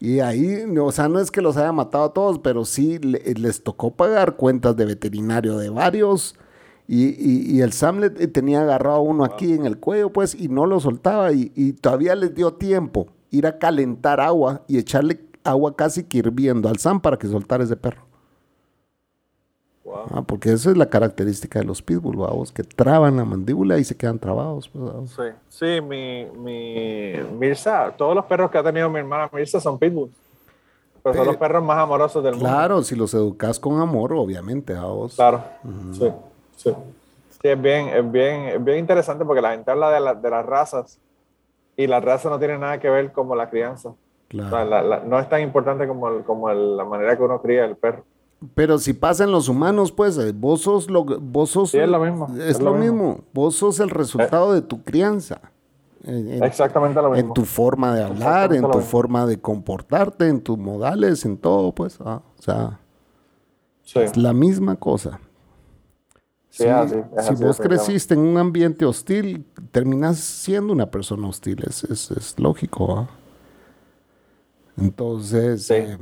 Speaker 2: Y ahí, o sea, no es que los haya matado a todos, pero sí les tocó pagar cuentas de veterinario de varios. Y, el Sam le, tenía agarrado a uno aquí en el cuello, pues, y no lo soltaba. Y, y, todavía les dio tiempo ir a calentar agua y echarle agua casi que hirviendo al Sam para que soltara ese perro. Ah, porque esa es la característica de los pitbull, vamos, que traban la mandíbula y se quedan trabados. Pues,
Speaker 3: sí, sí, mi, mi Mirza, todos los perros que ha tenido mi hermana Mirza son pitbulls. Pero son los perros más amorosos del
Speaker 2: mundo. Claro, si los educas con amor, obviamente, vamos.
Speaker 3: Claro, sí, sí. Sí, es bien, es bien, es bien interesante porque la gente habla de, de las razas y la raza no tiene nada que ver como la crianza. Claro. no es tan importante como, como la manera que uno cría el perro.
Speaker 2: Pero si pasan los humanos, pues eh, vos sos lo, vos sos,
Speaker 3: es lo mismo.
Speaker 2: Es, lo, mismo. Vos sos el resultado de tu crianza.
Speaker 3: Exactamente lo mismo.
Speaker 2: En tu forma de hablar, en tu forma de comportarte, en tus modales, en todo, pues. Ah, o sea, es la misma cosa. si, vos creciste en un ambiente hostil, terminas siendo una persona hostil. Es, es, lógico. ¿ah? Entonces, eh,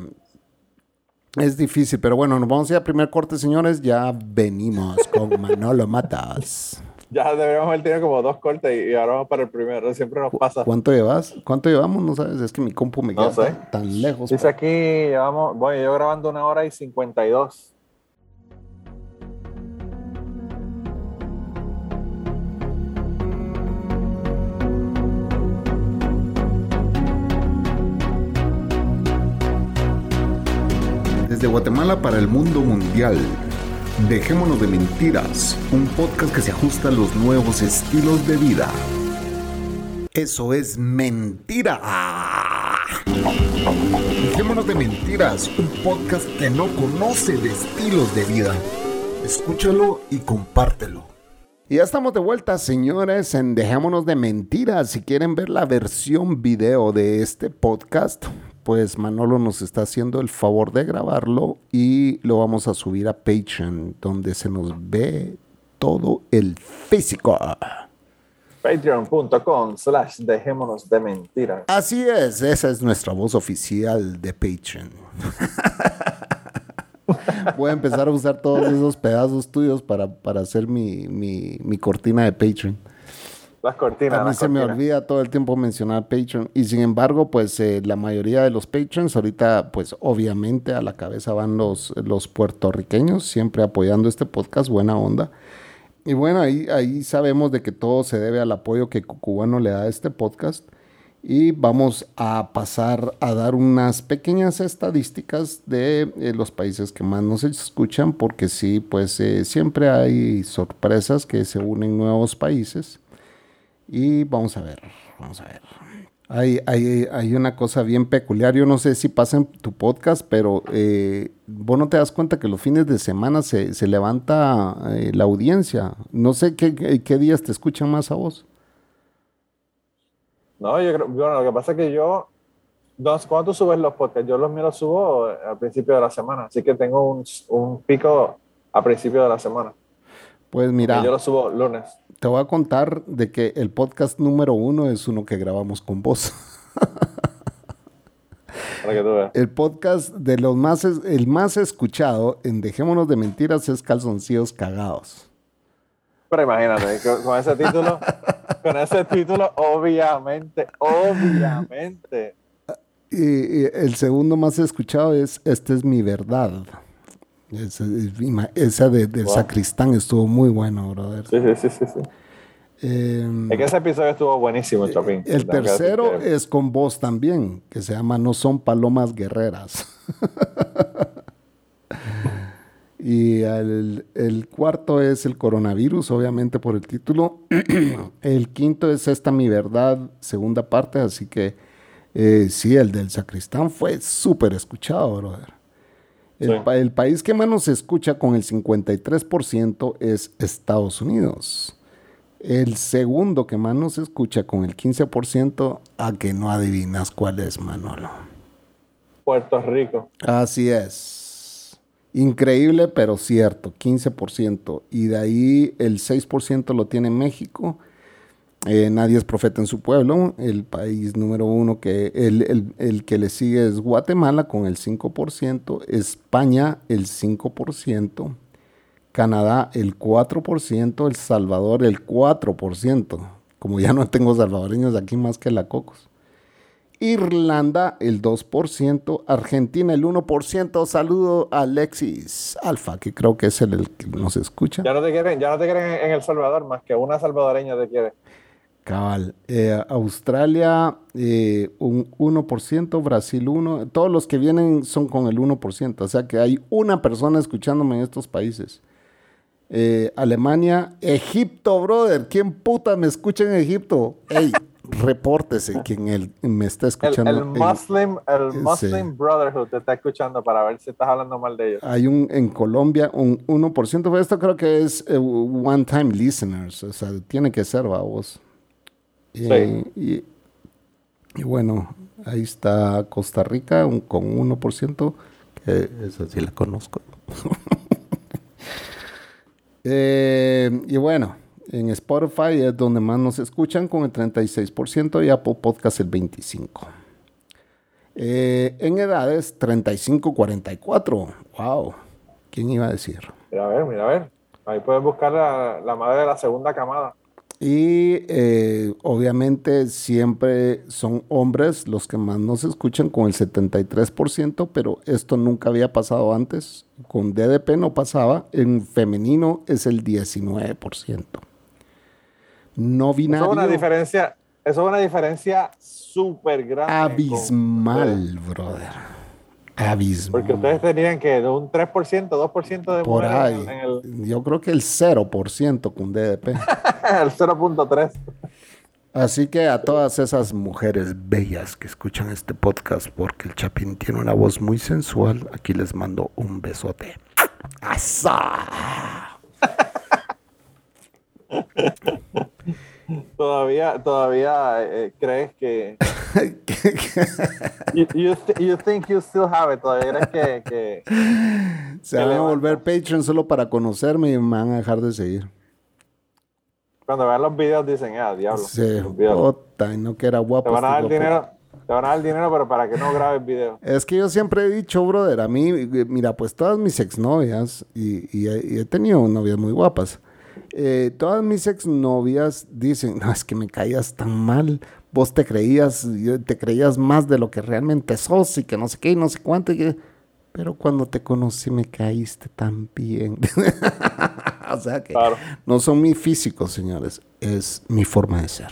Speaker 2: es difícil, pero bueno, nos vamos a ir a primer corte, señores. Ya venimos con Manolo Matas.
Speaker 3: Ya deberíamos haber tenido como dos cortes y ahora vamos para el primero. Siempre nos pasa.
Speaker 2: ¿Cuánto llevas? ¿Cuánto llevamos? No sabes, es que mi compu me queda tan, lejos.
Speaker 3: Dice aquí, llevamos, bueno, yo grabando una hora y 52.
Speaker 2: Guatemala para el mundo mundial. Dejémonos de mentiras, un podcast que se ajusta a los nuevos estilos de vida. Eso es mentira. Dejémonos de mentiras, un podcast que no conoce de estilos de vida. Escúchalo y compártelo. Y ya estamos de vuelta, señores, en Dejémonos de Mentiras. Si quieren ver la versión video de este podcast, pues Manolo nos está haciendo el favor de grabarlo y lo vamos a subir a Patreon, donde se nos ve todo el físico.
Speaker 3: Patreon.com slash dejémonos de mentiras.
Speaker 2: Así es, esa es nuestra voz oficial de Patreon. Voy a empezar a usar todos esos pedazos tuyos para, para hacer mi, mi, mi cortina de Patreon.
Speaker 3: Las cortinas.
Speaker 2: A mí se me olvida todo el tiempo mencionar Patreon. Y sin embargo, pues eh, la mayoría de los Patrons, ahorita, pues obviamente a la cabeza van los, los puertorriqueños, siempre apoyando este podcast, buena onda. Y bueno, ahí, ahí sabemos de que todo se debe al apoyo que Cucubano le da a este podcast. Y vamos a pasar a dar unas pequeñas estadísticas de eh, los países que más nos escuchan, porque sí, pues eh, siempre hay sorpresas que se unen nuevos países. Y vamos a ver, vamos a ver. Hay, hay, hay, una cosa bien peculiar. Yo no sé si pasa en tu podcast, pero eh, vos no te das cuenta que los fines de semana se, se levanta eh, la audiencia. No sé qué, qué, días te escuchan más a vos.
Speaker 3: No, yo creo, bueno, lo que pasa es que yo, cuando tú subes los podcasts, yo los míos los subo al principio de la semana, así que tengo un, un pico a principio de la semana.
Speaker 2: Pues mira.
Speaker 3: yo lo subo lunes
Speaker 2: te voy a contar de que el podcast número uno es uno que grabamos con vos.
Speaker 3: Para que tú veas.
Speaker 2: El podcast de los más, el más escuchado en Dejémonos de Mentiras es Calzoncillos Cagados.
Speaker 3: Pero imagínate, con, ese título, con ese título, obviamente, obviamente.
Speaker 2: Y, el segundo más escuchado es Esta es mi verdad. Esa, de, sacristán estuvo muy bueno, brother.
Speaker 3: Sí, sí, sí, sí. Em, es que ese episodio estuvo buenísimo, eh, Chapín.
Speaker 2: El tercero es con vos también, que se llama No son palomas guerreras. y el, el, cuarto es el coronavirus, obviamente por el título. el quinto es Esta mi verdad, segunda parte, así que eh, sí, el del sacristán fue súper escuchado, brother. El, país que más nos escucha con el 53% es Estados Unidos. El segundo que más nos escucha con el 15%, a que no adivinas cuál es, Manolo.
Speaker 3: Puerto Rico.
Speaker 2: Así es. Increíble, pero cierto, 15%. Y de ahí el 6% lo tiene México. Eh, nadie es profeta en su pueblo. El país número uno que el, el, que le sigue es Guatemala con el 5%, España el 5%, Canadá el 4%, El Salvador el 4%. Como ya no tengo salvadoreños aquí más que la Cocos. Irlanda el 2%, Argentina el 1%. Saludo a Alexis Alfa, que creo que es el, que nos escucha.
Speaker 3: Ya no te quieren, ya no te quieren en El Salvador, más que una salvadoreña te quiere.
Speaker 2: Cabal. Eh, Australia eh, un 1%, Brasil 1%. Todos los que vienen son con el 1%. O sea que hay una persona escuchándome en estos países. Eh, Alemania, Egipto, brother. ¿Quién puta me escucha en Egipto? Ey, repórtese quien él me está escuchando.
Speaker 3: El, Muslim, el Muslim Brotherhood te está escuchando para ver si estás hablando mal de ellos.
Speaker 2: Hay un en Colombia un 1%, pero esto creo que es eh, one time listeners, o sea, tiene que ser, vos. Sí. Y, bueno, ahí está Costa Rica un, con 1%, que esa sí la conozco. eh, y bueno, en Spotify es donde más nos escuchan con el 36% y Apple Podcast el 25%. Eh, en edades 35-44. ¡Wow! ¿Quién iba a decir?
Speaker 3: Mira a ver, mira a ver. Ahí puedes buscar la, la madre de la segunda camada.
Speaker 2: Y eh, obviamente siempre son hombres los que más nos escuchan con el 73%, pero esto nunca había pasado antes. Con DDP no pasaba. En femenino es el 19% no binario.
Speaker 3: Eso es una diferencia, eso es una diferencia súper grande.
Speaker 2: Abismal, brother. Abismal.
Speaker 3: Porque ustedes tenían que un 3%, 2% de
Speaker 2: Por ahí. En el... Yo creo que el 0% con DDP.
Speaker 3: el 0.3.
Speaker 2: Así que a todas esas mujeres bellas que escuchan este podcast, porque el Chapín tiene una voz muy sensual, aquí les mando un besote. ¡Asa!
Speaker 3: todavía, todavía eh, crees que. you, you, you, think you still have it, todavía crees que. que
Speaker 2: Se van a volver Patreon solo para conocerme y me van a dejar de seguir.
Speaker 3: Cuando vean los videos dicen, ah, diablo.
Speaker 2: Sí, puta, y no que era guapo.
Speaker 3: Te van a dar el dinero. Te van a dar el dinero, pero para que no grabes video.
Speaker 2: Es que yo siempre he dicho, brother, a mí, mira, pues todas mis exnovias, y, y, y he tenido novias muy guapas, eh, todas mis exnovias dicen, no, es que me caías tan mal, vos te creías, te creías más de lo que realmente sos y que no sé qué y no sé cuánto. pero cuando te conocí me caíste tan bien. o sea que no son mi físico, señores, es mi forma de ser.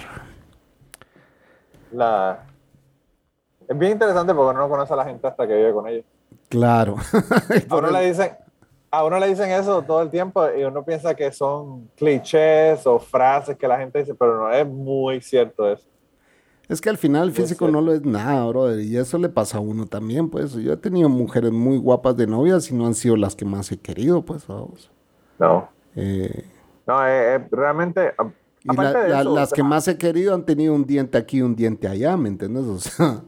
Speaker 3: La... Es bien interesante porque uno no conoce a la gente hasta que vive con ellos.
Speaker 2: Claro.
Speaker 3: a uno le dicen, a uno le dicen eso todo el tiempo y uno piensa que son clichés o frases que la gente dice, pero no es muy cierto eso.
Speaker 2: Es que al final el físico no lo es nada, brother, y eso le pasa a uno también, pues. Yo he tenido mujeres muy guapas de novias y no han sido las que más he querido, pues, vamos.
Speaker 3: No. Eh, no, eh, eh, realmente...
Speaker 2: Y las que más he querido han tenido un diente aquí y un diente allá, ¿me entiendes? O sea,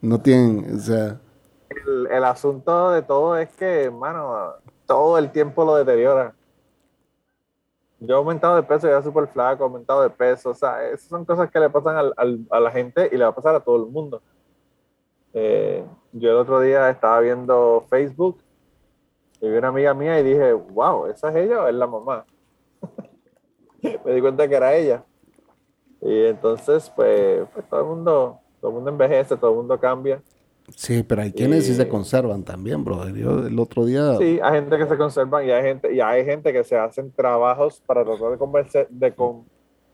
Speaker 2: no tienen, o sea...
Speaker 3: El, el asunto de todo es que, mano, todo el tiempo lo deteriora. Yo he aumentado de peso, ya súper flaco, aumentado de peso, o sea, esas son cosas que le pasan a la gente y le va a pasar a todo el mundo. Eh, yo el otro día estaba viendo Facebook y vi una amiga mía y dije, wow, ¿esa es ella o es la mamá? Me di cuenta que era ella. Y entonces, pues, pues, todo el mundo, todo el mundo envejece, todo el mundo cambia.
Speaker 2: Sí, pero hay quienes sí se conservan también, bro. Yo el otro día.
Speaker 3: Sí, hay gente que se conservan y hay gente, y hay gente que se hacen trabajos para tratar de convencer, de, con,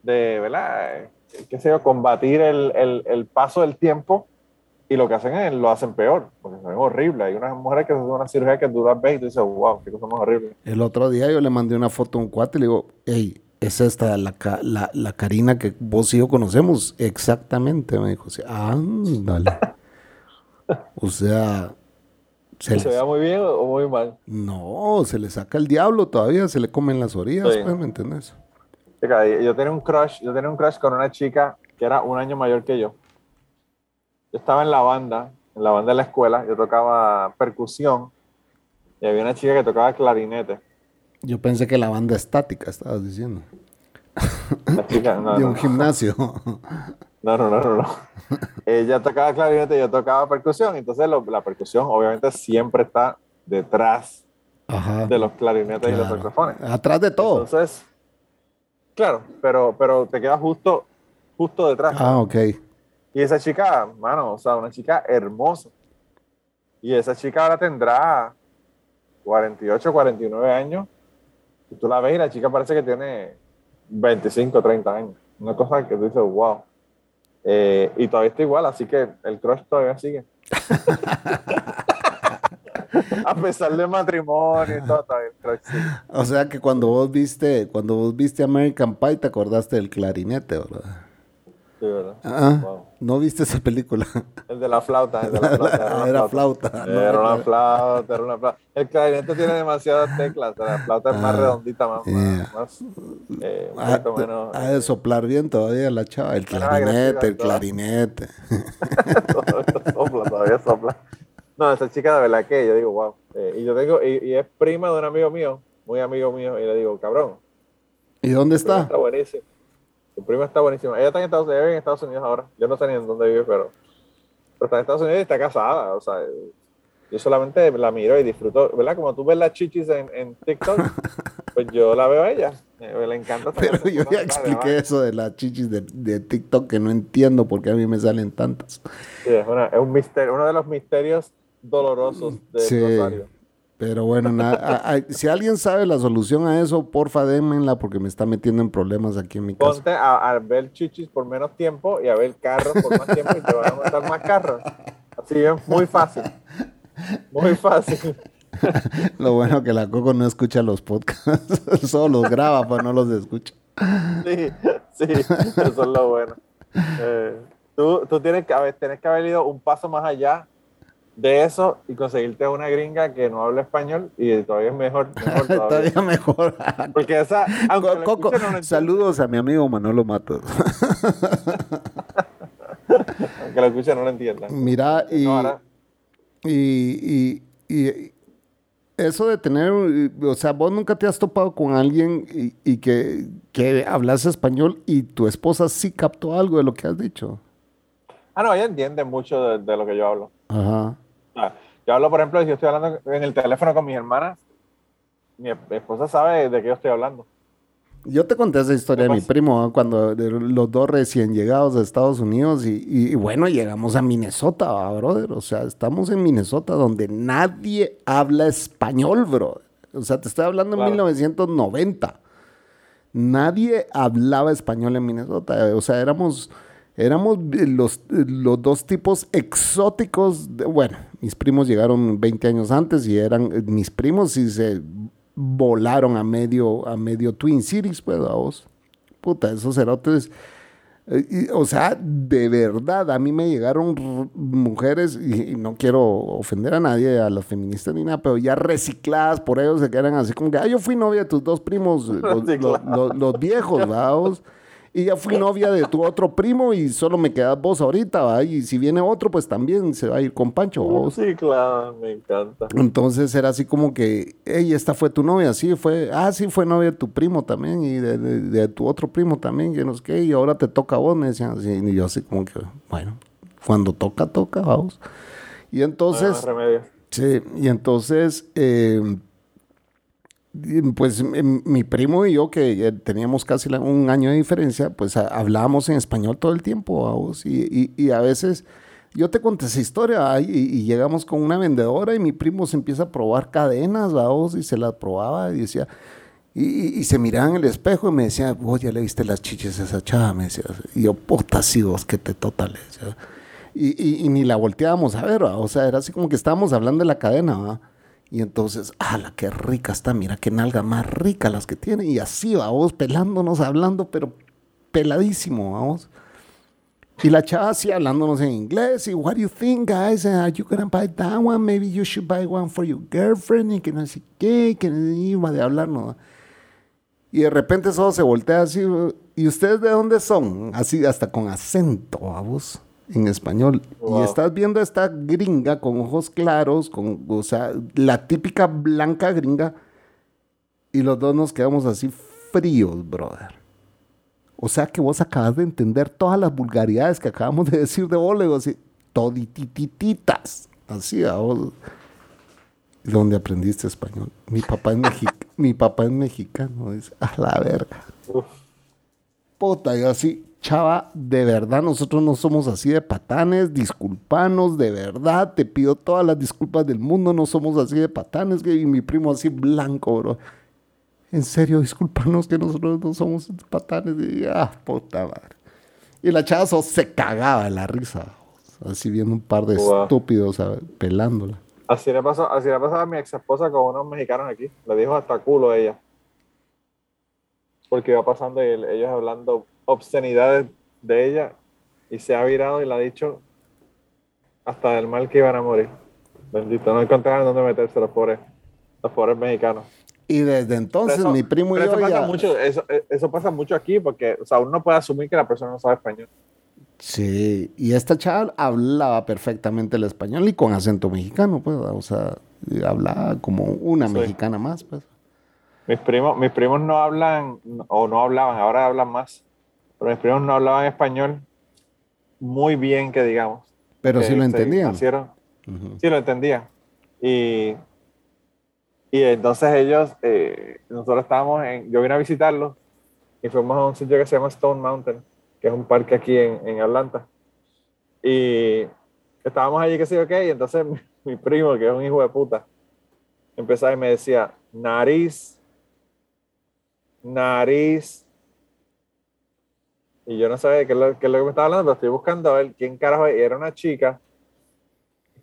Speaker 3: de ¿verdad? qué sé yo, combatir el, el, el, paso del tiempo y lo que hacen es lo hacen peor, porque se ven horribles. Hay unas mujeres que se hacen una cirugía que dura 20 y tú dices, wow, qué cosa más horrible.
Speaker 2: El otro día yo le mandé una foto a un cuate y le digo, hey, es esta la, la, la Karina que vos y yo conocemos. Exactamente, me dijo, sí, ándale. O sea...
Speaker 3: Se, ¿Se vea muy bien o muy mal?
Speaker 2: No, se le saca el diablo todavía, se le comen las orillas, pues, ¿me entiendes?
Speaker 3: Yo tenía un crush, yo tenía un crush con una chica que era un año mayor que yo. Yo estaba en la banda, en la banda de la escuela, yo tocaba percusión y había una chica que tocaba clarinete.
Speaker 2: Yo pensé que la banda estática estabas diciendo.
Speaker 3: La chica, no,
Speaker 2: de
Speaker 3: no,
Speaker 2: un
Speaker 3: no.
Speaker 2: gimnasio.
Speaker 3: No, no, no, no, no. Ella tocaba clarinete y yo tocaba percusión. Entonces lo- la percusión obviamente siempre está detrás
Speaker 2: Ajá.
Speaker 3: de los clarinetes y los saxofones.
Speaker 2: Atrás de todo.
Speaker 3: Entonces, claro, pero, pero te queda justo, justo detrás.
Speaker 2: ah, ok.
Speaker 3: Y esa chica, mano, o sea, una chica hermosa. Y esa chica ahora tendrá 48, 49 años. Y tú la ves y la chica parece que tiene 25, 30 años. Una cosa que tú dices, wow. Eh, y todavía está igual, así que el crush todavía sigue. A pesar del matrimonio y todo, todavía el crush sigue.
Speaker 2: O sea que cuando vos viste, cuando vos viste American Pie, te acordaste del clarinete, ¿verdad?
Speaker 3: Sí, ¿verdad?
Speaker 2: Ah,
Speaker 3: Wow.
Speaker 2: no viste esa película.
Speaker 3: El de la flauta, el de la flauta.
Speaker 2: Era flauta, no
Speaker 3: Era una flauta, era una flauta. El clarinete tiene demasiadas teclas, la flauta es más
Speaker 2: Ah,
Speaker 3: redondita, más, más-
Speaker 2: yeah.
Speaker 3: más, eh, un poquito menos.
Speaker 2: ha de soplar bien todavía la chava. El clarinete, el clarinete.
Speaker 3: todavía sopla, todavía sopla. No, esa chica de verdad que yo digo, wow. Eh, y yo tengo, y, y es prima de un amigo mío, muy amigo mío, y le digo, cabrón,
Speaker 2: ¿Y dónde está?
Speaker 3: está buenísima. Tu prima está buenísima. Ella está en Estados Unidos, ella vive en Estados Unidos ahora. Yo no sé ni en dónde vive, pero, pero está en Estados Unidos y está casada. O sea, yo solamente la miro y disfruto, ¿verdad? Como tú ves las chichis en, en TikTok, pues yo la veo a ella. Eh, le encanta.
Speaker 2: Pero yo ya expliqué
Speaker 3: además.
Speaker 2: eso de las chichis de, de TikTok que no entiendo por qué a mí me salen tantas.
Speaker 3: Sí, es, una- es un misterio, uno de los misterios dolorosos de
Speaker 2: Sí.
Speaker 3: Rosario.
Speaker 2: Pero bueno, nada, a- a- si alguien sabe la solución a eso, porfa, démenla porque me está metiendo en problemas aquí en mi casa.
Speaker 3: Ponte a, a ver chichis por menos tiempo y a ver carros por más tiempo y te van a matar más carros. Así es muy fácil. Muy fácil.
Speaker 2: Lo bueno que la Coco no escucha los podcasts, solo los graba, pero no los escucha.
Speaker 3: Sí, sí, eso es lo bueno. Eh, tú, tú tienes, que tienes que haber ido un paso más allá de eso y conseguirte una gringa que no habla español y todavía es mejor. mejor todavía.
Speaker 2: Todavía mejor.
Speaker 3: Porque esa, aunque
Speaker 2: Coco,
Speaker 3: no
Speaker 2: saludos a mi amigo Manolo Matos.
Speaker 3: aunque la escuchen no lo entiendan.
Speaker 2: Mira, y,
Speaker 3: No,
Speaker 2: y, y- y eso de tener, o sea, vos nunca te has topado con alguien y, y que, que hablas español y tu esposa sí captó algo de lo que has dicho.
Speaker 3: Ah, no, ella entiende mucho de, de lo que yo hablo.
Speaker 2: Ajá.
Speaker 3: Ah, Yo hablo, por ejemplo, si yo estoy hablando en el teléfono con mis hermanas, mi esposa sabe de qué yo estoy hablando.
Speaker 2: Yo te conté esa historia de
Speaker 3: ¿Qué
Speaker 2: mi primo, cuando de los dos recién llegados de Estados Unidos y, y- bueno, llegamos a Minnesota, ¿va, brother. O sea, estamos en Minnesota donde nadie habla español, bro. O sea, te estoy hablando en
Speaker 3: Claro.
Speaker 2: 1990. Nadie hablaba español en Minnesota. O sea, éramos, éramos los, los dos tipos exóticos. de- bueno, mis primos llegaron 20 años antes y eran mis primos y se volaron a medio, a medio Twin Cities, pues, vos. Puta, esos cerotes. eh, y, o sea, de verdad, a mí me llegaron mujeres, y, y no quiero ofender a nadie, a las feministas ni nada, pero ya recicladas por ellos, se quedan así como que, ah, yo fui novia de tus dos primos, los, los-
Speaker 3: Recicladas.
Speaker 2: los- los viejos, vamos. Y ya fui novia de tu otro primo y solo me quedas vos ahorita, ¿va? Y si viene otro, pues también se va a ir con Pancho, vamos.
Speaker 3: Sí, claro, me encanta.
Speaker 2: Entonces era así como que, hey, esta fue tu novia, sí, fue, ah, sí, fue novia de tu primo también y de, de- de tu otro primo también, que no sé qué, y ahora te toca a vos, me decían así, y yo así como que, bueno, cuando toca, toca, vamos. Y
Speaker 3: No
Speaker 2: entonces, sí, y entonces, eh, y, pues m- mi primo y yo, que teníamos casi un año de diferencia, pues hablábamos en español todo el tiempo, vamos, y, y- a veces yo te conté esa historia y, llegamos con una vendedora y mi primo se empieza a probar cadenas, vamos, y se las probaba y decía, y, y- se miraba en el espejo y me decía, vos ya le viste las chiches a esa chava, me decía, y yo, puta, vos que te totales. Y, y- y ni la volteábamos a ver, ¿va? o sea, era así como que estábamos hablando de la cadena. Y entonces, ah, la que rica está, mira qué nalga más rica las que tiene. Y así, vamos, pelándonos, hablando, pero peladísimo, vamos. Y la chava así hablándonos en inglés. Y, what do you think, guys? Are you gonna buy that one? Maybe you should buy one for your girlfriend. Y que no sé qué, que iba de hablarnos. Y de repente solo se voltea así. ¿Y ustedes de dónde son? Así, hasta con acento, vamos. En español. Y estás viendo a esta gringa con ojos claros, con, o sea, la típica blanca gringa. Y los dos nos quedamos así fríos, brother. O sea que vos acabas de entender todas las vulgaridades que acabamos de decir de Oleg, así, toditititas. Así, a vos. ¿Dónde aprendiste español? Mi papá es, mi papá es mexicano, dice, a la verga. Puta, yo así, chava, de verdad, nosotros no somos así de patanes, disculpanos, de verdad, te pido todas las disculpas del mundo, no somos así de patanes, y mi primo así blanco, bro. En serio, disculpanos que nosotros no somos patanes. Y, ah, puta madre. Y la chava se cagaba de la risa, así viendo un par de estúpidos pelándola.
Speaker 3: Así le, pasó, así le pasó a mi ex esposa con unos mexicanos aquí. Le dijo hasta culo a ella. Porque iba pasando y ellos hablando obscenidades de ella y se ha virado y le ha dicho hasta del mal que iban a morir. Bendito, no encontraron dónde meterse los pobres, los pobres mexicanos.
Speaker 2: Y desde entonces mi primo y yo
Speaker 3: eso
Speaker 2: pasa,
Speaker 3: mucho, eso, eso, pasa mucho aquí porque o sea, uno puede asumir que la persona no sabe español.
Speaker 2: Sí, y esta chava hablaba perfectamente el español y con acento mexicano, pues, o sea, hablaba como una mexicana más, pues.
Speaker 3: Mis primos, mis primos no hablan, o no hablaban, ahora hablan más, pero mis primos no hablaban español muy bien, que digamos.
Speaker 2: Pero sí lo entendían.
Speaker 3: Sí lo entendían. Y, y entonces ellos, eh, nosotros estábamos en, yo vine a visitarlos y fuimos a un sitio que se llama Stone Mountain que es un parque aquí en, en Atlanta. Y estábamos allí, que yo qué, y entonces mi, primo, que es un hijo de puta, empezaba y me decía, nariz, nariz. Y yo no sabía qué es, lo, qué es lo que me estaba hablando, pero estoy buscando a ver quién carajo era una chica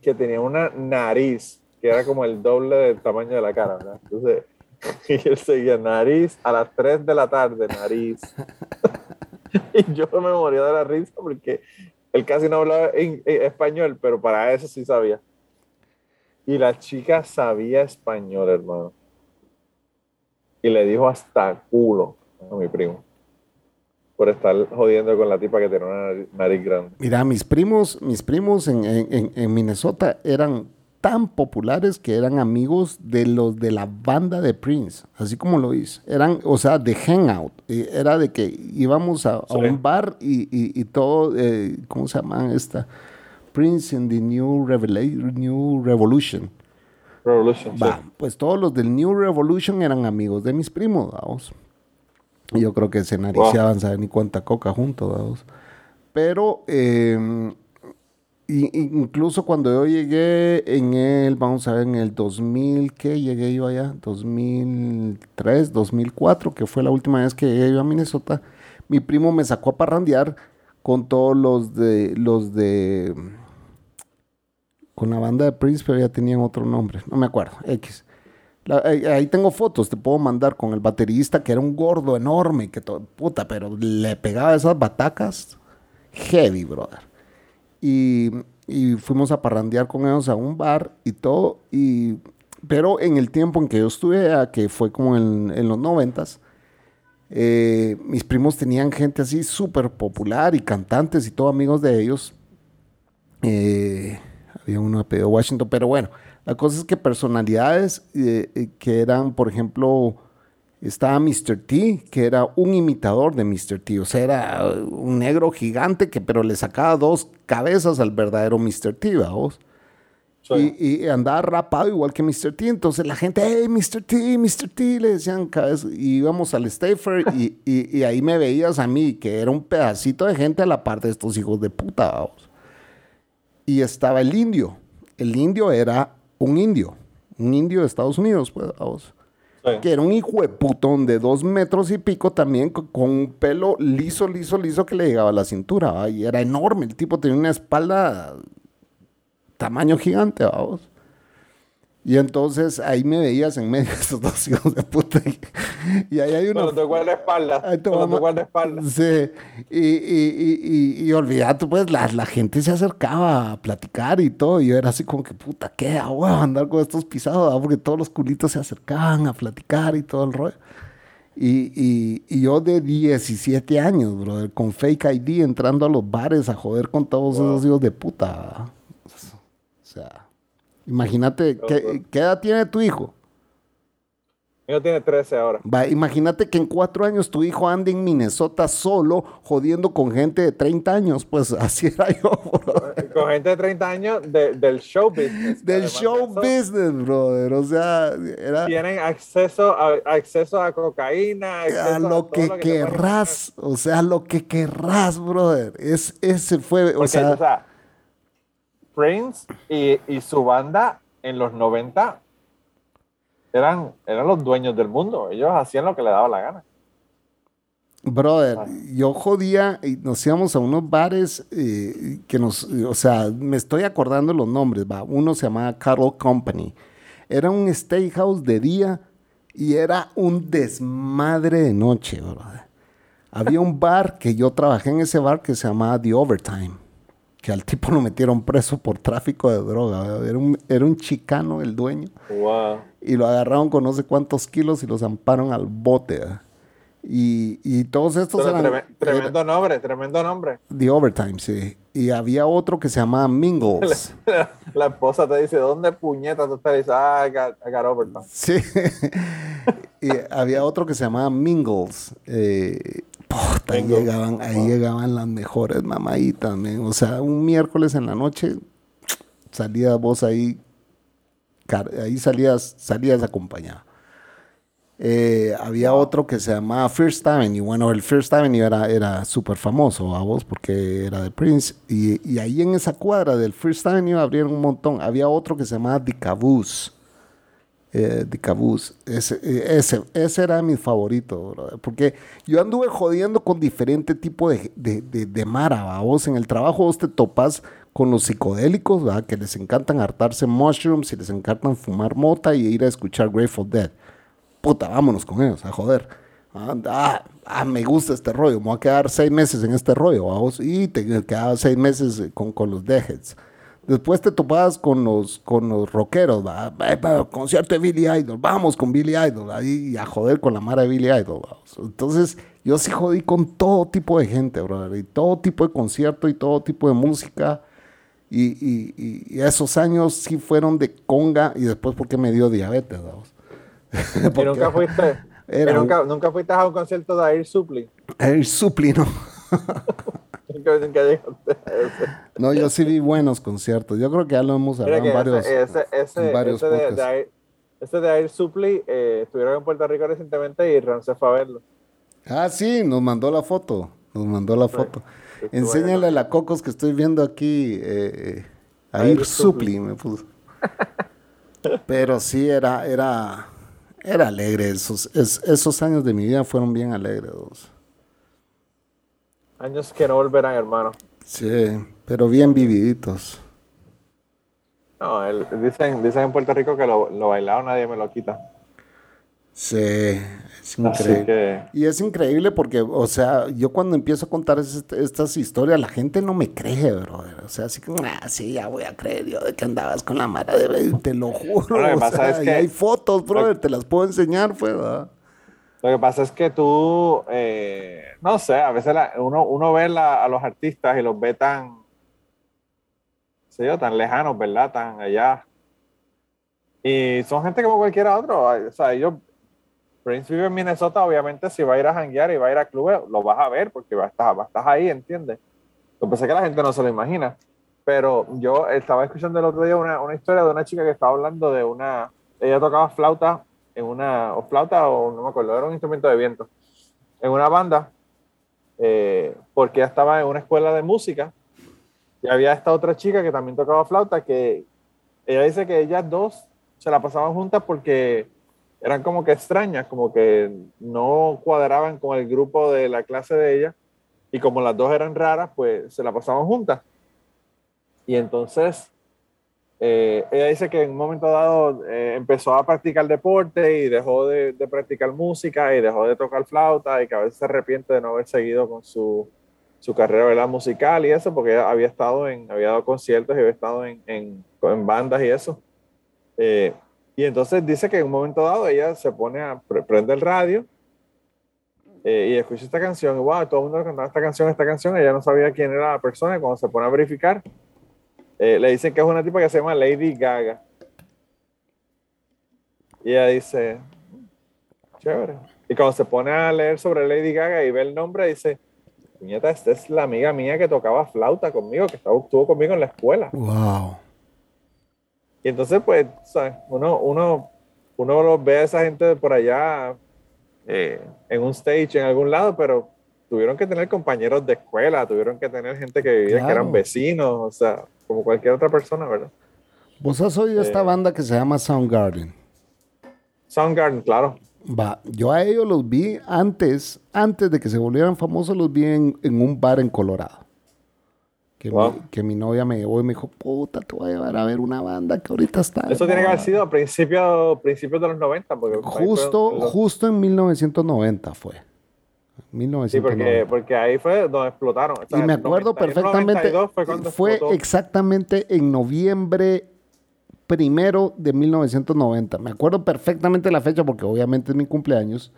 Speaker 3: que tenía una nariz que era como el doble del tamaño de la cara, ¿verdad? Entonces, y él seguía nariz a las 3 de la tarde, nariz. y yo me moría de la risa porque él casi no hablaba en, español, pero para eso sí sabía. Y la chica sabía español, hermano. Y le dijo hasta culo a mi primo. Por estar jodiendo con la tipa que tenía una nariz, grande.
Speaker 2: Mira, mis primos, mis primos en, en, en Minnesota eran tan populares que eran amigos de los de la banda de Prince, así como lo hice. Eran, o sea, de hangout. Era de que íbamos a, un bar y, y, todo, eh, ¿cómo se llama esta? Prince in the New, Revelation, New Revolution.
Speaker 3: Revolution,
Speaker 2: Pues todos los del New Revolution eran amigos de mis primos, vamos. Yo creo que se nariciaban, saben ni cuánta coca juntos, vamos. Pero eh, incluso cuando yo llegué en el, vamos a ver, en el 2000, ¿qué llegué yo allá? 2003, 2004, que fue la última vez que llegué yo a Minnesota, mi primo me sacó a parrandear con todos los de, los de, con la banda de Prince, pero ya tenían otro nombre, no me acuerdo, X. ahí tengo fotos, te puedo mandar con el baterista que era un gordo enorme, que todo, puta, pero le pegaba esas batacas heavy, brother. Y, fuimos a parrandear con ellos a un bar y todo. Y, pero en el tiempo en que yo estuve, que fue como en, los noventas, eh, mis primos tenían gente así súper popular y cantantes y todo amigos de ellos. Eh, había uno apellido Washington, pero bueno, la cosa es que personalidades eh, que eran, por ejemplo, estaba Mr. T, que era un imitador de Mr. T. O sea, era un negro gigante que pero le sacaba dos cabezas al verdadero Mr. T, vamos. Y, andaba rapado igual que Mr. T. Entonces la gente, hey, Mr. T, Mr. T, le decían cabeza. Y íbamos al Stafer y, y, ahí me veías a mí, que era un pedacito de gente a la parte de estos hijos de puta, vamos. Y estaba el indio. El indio era un indio, un indio de Estados Unidos, pues, vamos que era un hijo de putón de dos metros y pico también, con un pelo liso, liso, liso que le llegaba a la cintura, y era enorme, el tipo tenía una espalda tamaño gigante, vamos. Y entonces ahí me veías en medio de esos dos hijos de puta. Y, ahí hay una.
Speaker 3: Cuando te guarda espalda. Ahí te guarda espalda.
Speaker 2: Sí. Y, y, y, y, olvidate, pues la, la, gente se acercaba a platicar y todo. Y yo era así como que, puta, ¿qué? a andar con estos pisados, porque todos los culitos se acercaban a platicar y todo el rollo. Y, y, yo de 17 años, brother, con fake ID entrando a los bares a joder con todos esos hijos de puta. O sea, imagínate, ¿qué, ¿qué edad tiene tu hijo?
Speaker 3: mío tiene 13 ahora.
Speaker 2: Va, imagínate que en cuatro años tu hijo ande en Minnesota solo, jodiendo con gente de 30 años. Pues así era yo,
Speaker 3: Con gente de 30 años del show business.
Speaker 2: Del show business, brother. O sea, era...
Speaker 3: Tienen acceso a, acceso a cocaína.
Speaker 2: a lo que, querrás. O sea, lo que querrás, brother. Es, ese fue, o sea...
Speaker 3: Prince y, y su banda en los 90 eran, eran los dueños del mundo. Ellos hacían lo que les daba la gana.
Speaker 2: Brother, yo jodía y nos íbamos a unos bares eh, que nos, o sea, me estoy acordando los nombres, va. Uno se llamaba Carol Company. Era un steakhouse de día y era un desmadre de noche, brother. Había un bar que yo trabajé en ese bar que se llamaba The Overtime que al tipo lo metieron preso por tráfico de droga. Era un, era un chicano el dueño. Y lo agarraron con no sé cuántos kilos y lo zamparon al bote. Y, y, todos estos eran...
Speaker 3: tremendo nombre, tremendo nombre.
Speaker 2: The Overtime, sí. Y había otro que se llamaba Mingles.
Speaker 3: La, esposa te dice, ¿dónde puñeta tú estás? dices, ah, I got, Overtime.
Speaker 2: Sí. y había otro que se llamaba Mingles. Eh, ahí, llegaban, ahí llegaban las mejores mamaditas, o sea, un miércoles en la noche salías vos ahí, ahí salías, salías acompañado. Eh, había otro que se llamaba First Avenue. Bueno, el First Avenue era, era súper famoso a vos porque era de Prince. Y, y, ahí en esa cuadra del First Avenue abrieron un montón. Había otro que se llamaba The Caboose eh, de Cabuz. Ese, eh, ese, ese, era mi favorito, porque yo anduve jodiendo con diferente tipo de, de, de, mara, vos en el trabajo vos te topas con los psicodélicos, que les encantan hartarse mushrooms y les encantan fumar mota y ir a escuchar Grateful Dead. Puta, vámonos con ellos, a joder. Ah, ah, ah me gusta este rollo, me voy a quedar seis meses en este rollo, vos, y te quedaba seis meses con, con los Deadheads. Después te topabas con los, con los rockeros, ¿va? concierto de Billy Idol, vamos con Billy Idol, ahí a joder con la mara de Billy Idol. Entonces, yo sí jodí con todo tipo de gente, brother, y todo tipo de concierto y todo tipo de música. Y, esos años sí fueron de conga y después porque me dio diabetes,
Speaker 3: ¿Y nunca fuiste, nunca, nunca, fuiste a un concierto de Air Supply?
Speaker 2: Air Supply, no. No, yo sí vi buenos conciertos. Yo creo que ya lo hemos hablado en varios,
Speaker 3: ese, ese, varios ese de, de, ese de Air Supply eh, estuvieron en Puerto Rico recientemente y Ron fue a verlo.
Speaker 2: Ah, sí, nos mandó la foto. Nos mandó la foto. Enséñale a la Cocos que estoy viendo aquí. Eh, Air Supply me puso. Pero sí, era, era, era alegre. Esos, esos años de mi vida fueron bien alegres.
Speaker 3: Años que no volverán, hermano.
Speaker 2: Sí, pero bien vividitos.
Speaker 3: No, dicen, dicen en Puerto Rico que lo, lo bailado nadie me lo quita.
Speaker 2: Sí, es increíble. Y es increíble porque, o sea, yo cuando empiezo a contar estas historias, la gente no me cree, brother. O sea, así como, ah, sí, ya voy a creer yo de que andabas con la mara de... Te lo juro. Lo que o sea, es que... hay fotos, brother, te las puedo enseñar, pues, ¿verdad?
Speaker 3: Lo que pasa es que tú, eh, no sé, a veces uno, uno ve a los artistas y los ve tan, sé yo, tan lejanos, ¿verdad? Tan allá. Y son gente como cualquiera otro. O sea, ellos, Prince vive en Minnesota, obviamente si va a ir a janguear y va a ir a clubes, lo vas a ver porque va a estar, va a estar ahí, ¿entiendes? Lo que pasa es que la gente no se lo imagina. Pero yo estaba escuchando el otro día una, una historia de una chica que estaba hablando de una, ella tocaba flauta en una, flauta, o no me acuerdo, era un instrumento de viento, en una banda, eh, porque ella estaba en una escuela de música, y había esta otra chica que también tocaba flauta, que ella dice que ellas dos se la pasaban juntas porque eran como que extrañas, como que no cuadraban con el grupo de la clase de ella, y como las dos eran raras, pues se la pasaban juntas. Y entonces eh, ella dice que en un momento dado eh, empezó a practicar deporte y dejó de, practicar música y dejó de tocar flauta y que a veces se arrepiente de no haber seguido con su, su carrera musical y eso, porque había estado en, había dado conciertos y había estado en, en, en bandas y eso. Eh, y entonces dice que en un momento dado ella se pone a, prende el radio eh, y escucha esta canción, y wow, todo el mundo cantaba esta canción, esta canción, ella no sabía quién era la persona, y cuando se pone a verificar, eh, le dicen que es una tipa que se llama Lady Gaga. Y ella dice, chévere. Y cuando se pone a leer sobre Lady Gaga y ve el nombre, dice, nieta, esta es la amiga mía que tocaba flauta conmigo, que estaba, estuvo conmigo en la escuela.
Speaker 2: Wow.
Speaker 3: Y entonces, pues, ¿sabes? Uno, uno, uno los ve a esa gente por allá eh, en un stage en algún lado, pero tuvieron que tener compañeros de escuela, tuvieron que tener gente que vivía, que eran
Speaker 2: Claro.
Speaker 3: vecinos, o sea, como cualquier otra persona, ¿verdad?
Speaker 2: ¿Vos has oído esta
Speaker 3: Eh.
Speaker 2: banda que se llama Soundgarden?
Speaker 3: Soundgarden, claro.
Speaker 2: Va, yo a ellos los vi antes, antes de que se volvieran famosos, los vi en, en un bar en Colorado. Que,
Speaker 3: Wow.
Speaker 2: mi, que mi novia me llevó y me dijo, puta, te voy a llevar a ver una banda que ahorita está.
Speaker 3: Eso tiene que haber
Speaker 2: moda".
Speaker 3: sido a principios, principios de los 90, porque ahí fue
Speaker 2: Justo,
Speaker 3: los-
Speaker 2: justo en 1990 fue.
Speaker 3: Sí,
Speaker 2: 1990.
Speaker 3: porque, porque ahí fue donde explotaron. O sea,
Speaker 2: y me acuerdo
Speaker 3: 91,
Speaker 2: perfectamente,
Speaker 3: 92 fue,
Speaker 2: fue exactamente en noviembre primero de 1990. Me acuerdo perfectamente la fecha porque obviamente es mi cumpleaños.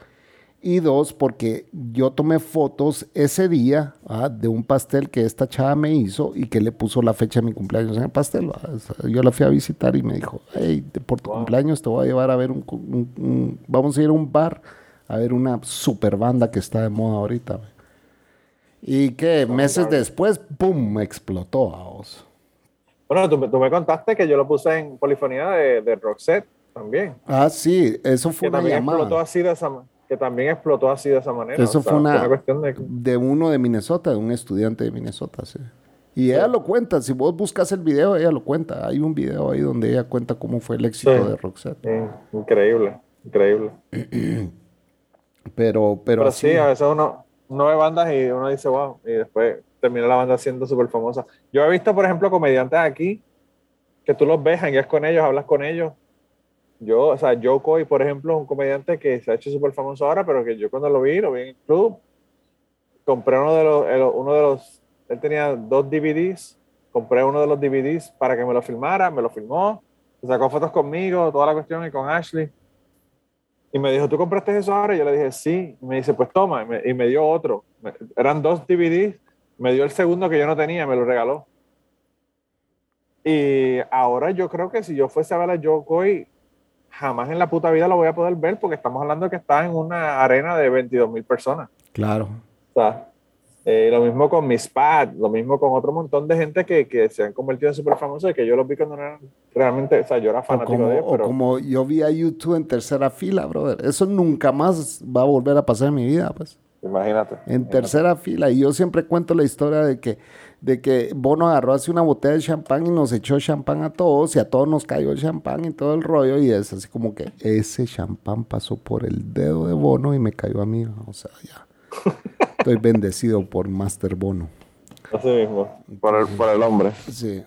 Speaker 2: Y dos, porque yo tomé fotos ese día ah, de un pastel que esta chava me hizo y que le puso la fecha de mi cumpleaños en el pastel. ¿va? O sea, Yo la fui a visitar y me dijo, hey, de- por tu
Speaker 3: Wow.
Speaker 2: cumpleaños te voy a llevar a ver un, un- un- Vamos a ir a un bar a ver una super banda que está de moda ahorita. Y que meses después, ¡pum! explotó a vos.
Speaker 3: Bueno, tú, me- tú me contaste que yo lo puse en polifonía de, de Roxette también.
Speaker 2: Ah, sí, eso fue
Speaker 3: Que
Speaker 2: una
Speaker 3: también, explotó
Speaker 2: llamada
Speaker 3: así de esa, que también explotó así de esa manera.
Speaker 2: Eso
Speaker 3: o sea,
Speaker 2: fue una-
Speaker 3: cuestión de...
Speaker 2: de uno de Minnesota, de un estudiante de Minnesota, sí. Y ella lo cuenta, si vos buscas el video, ella lo cuenta. Hay un video ahí donde ella cuenta cómo fue el éxito
Speaker 3: Sí.
Speaker 2: de Roxette.
Speaker 3: Mm, increíble, increíble.
Speaker 2: Pero, pero,
Speaker 3: Pero
Speaker 2: así,
Speaker 3: sí, a veces uno, uno ve bandas y uno dice, wow, y después termina la banda siendo súper famosa. Yo he visto, por ejemplo, comediantes aquí que tú los ves, hangueas con ellos, hablas con ellos. Yo, o sea, Joe Coy, por ejemplo, es un comediante que se ha hecho súper famoso ahora, pero que yo cuando lo vi, lo vi en el club, compré uno de los, el- uno de los, él tenía dos DVDs, compré uno de los DVDs para que me lo filmara, me lo filmó, se sacó fotos conmigo, toda la cuestión y con Ashley. Y me dijo, ¿tú compraste eso ahora? Y yo le dije, sí. Y me dice, pues toma. Y me, y me dio otro. Me- eran dos DVDs. Me dio el segundo que yo no tenía, me lo regaló. Y ahora yo creo que si yo fuese a ver a Joe Coy, jamás en la puta vida lo voy a poder ver porque estamos hablando de que está en una arena de 22 mil personas.
Speaker 2: claro.
Speaker 3: O sea, eh, lo mismo con Miss Pat, lo mismo con otro montón de gente que, que se han convertido en súper famosos y que yo los vi cuando no eran realmente, o sea, yo era
Speaker 2: O
Speaker 3: fanático
Speaker 2: como,
Speaker 3: de ellos,
Speaker 2: o
Speaker 3: pero
Speaker 2: como yo vi a YouTube en tercera fila, brother. Eso nunca más va a volver a pasar en mi vida, pues.
Speaker 3: imagínate.
Speaker 2: En
Speaker 3: imagínate.
Speaker 2: tercera fila. Y yo siempre cuento la historia de que, de que Bono agarró así una botella de champán y nos echó champán a todos y a todos nos cayó el champán y todo el rollo. Y es así como que ese champán pasó por el dedo de Bono y me cayó a mí. O sea, ya. Estoy bendecido por Master Bono.
Speaker 3: Así mismo, por el, por el hombre.
Speaker 2: Sí.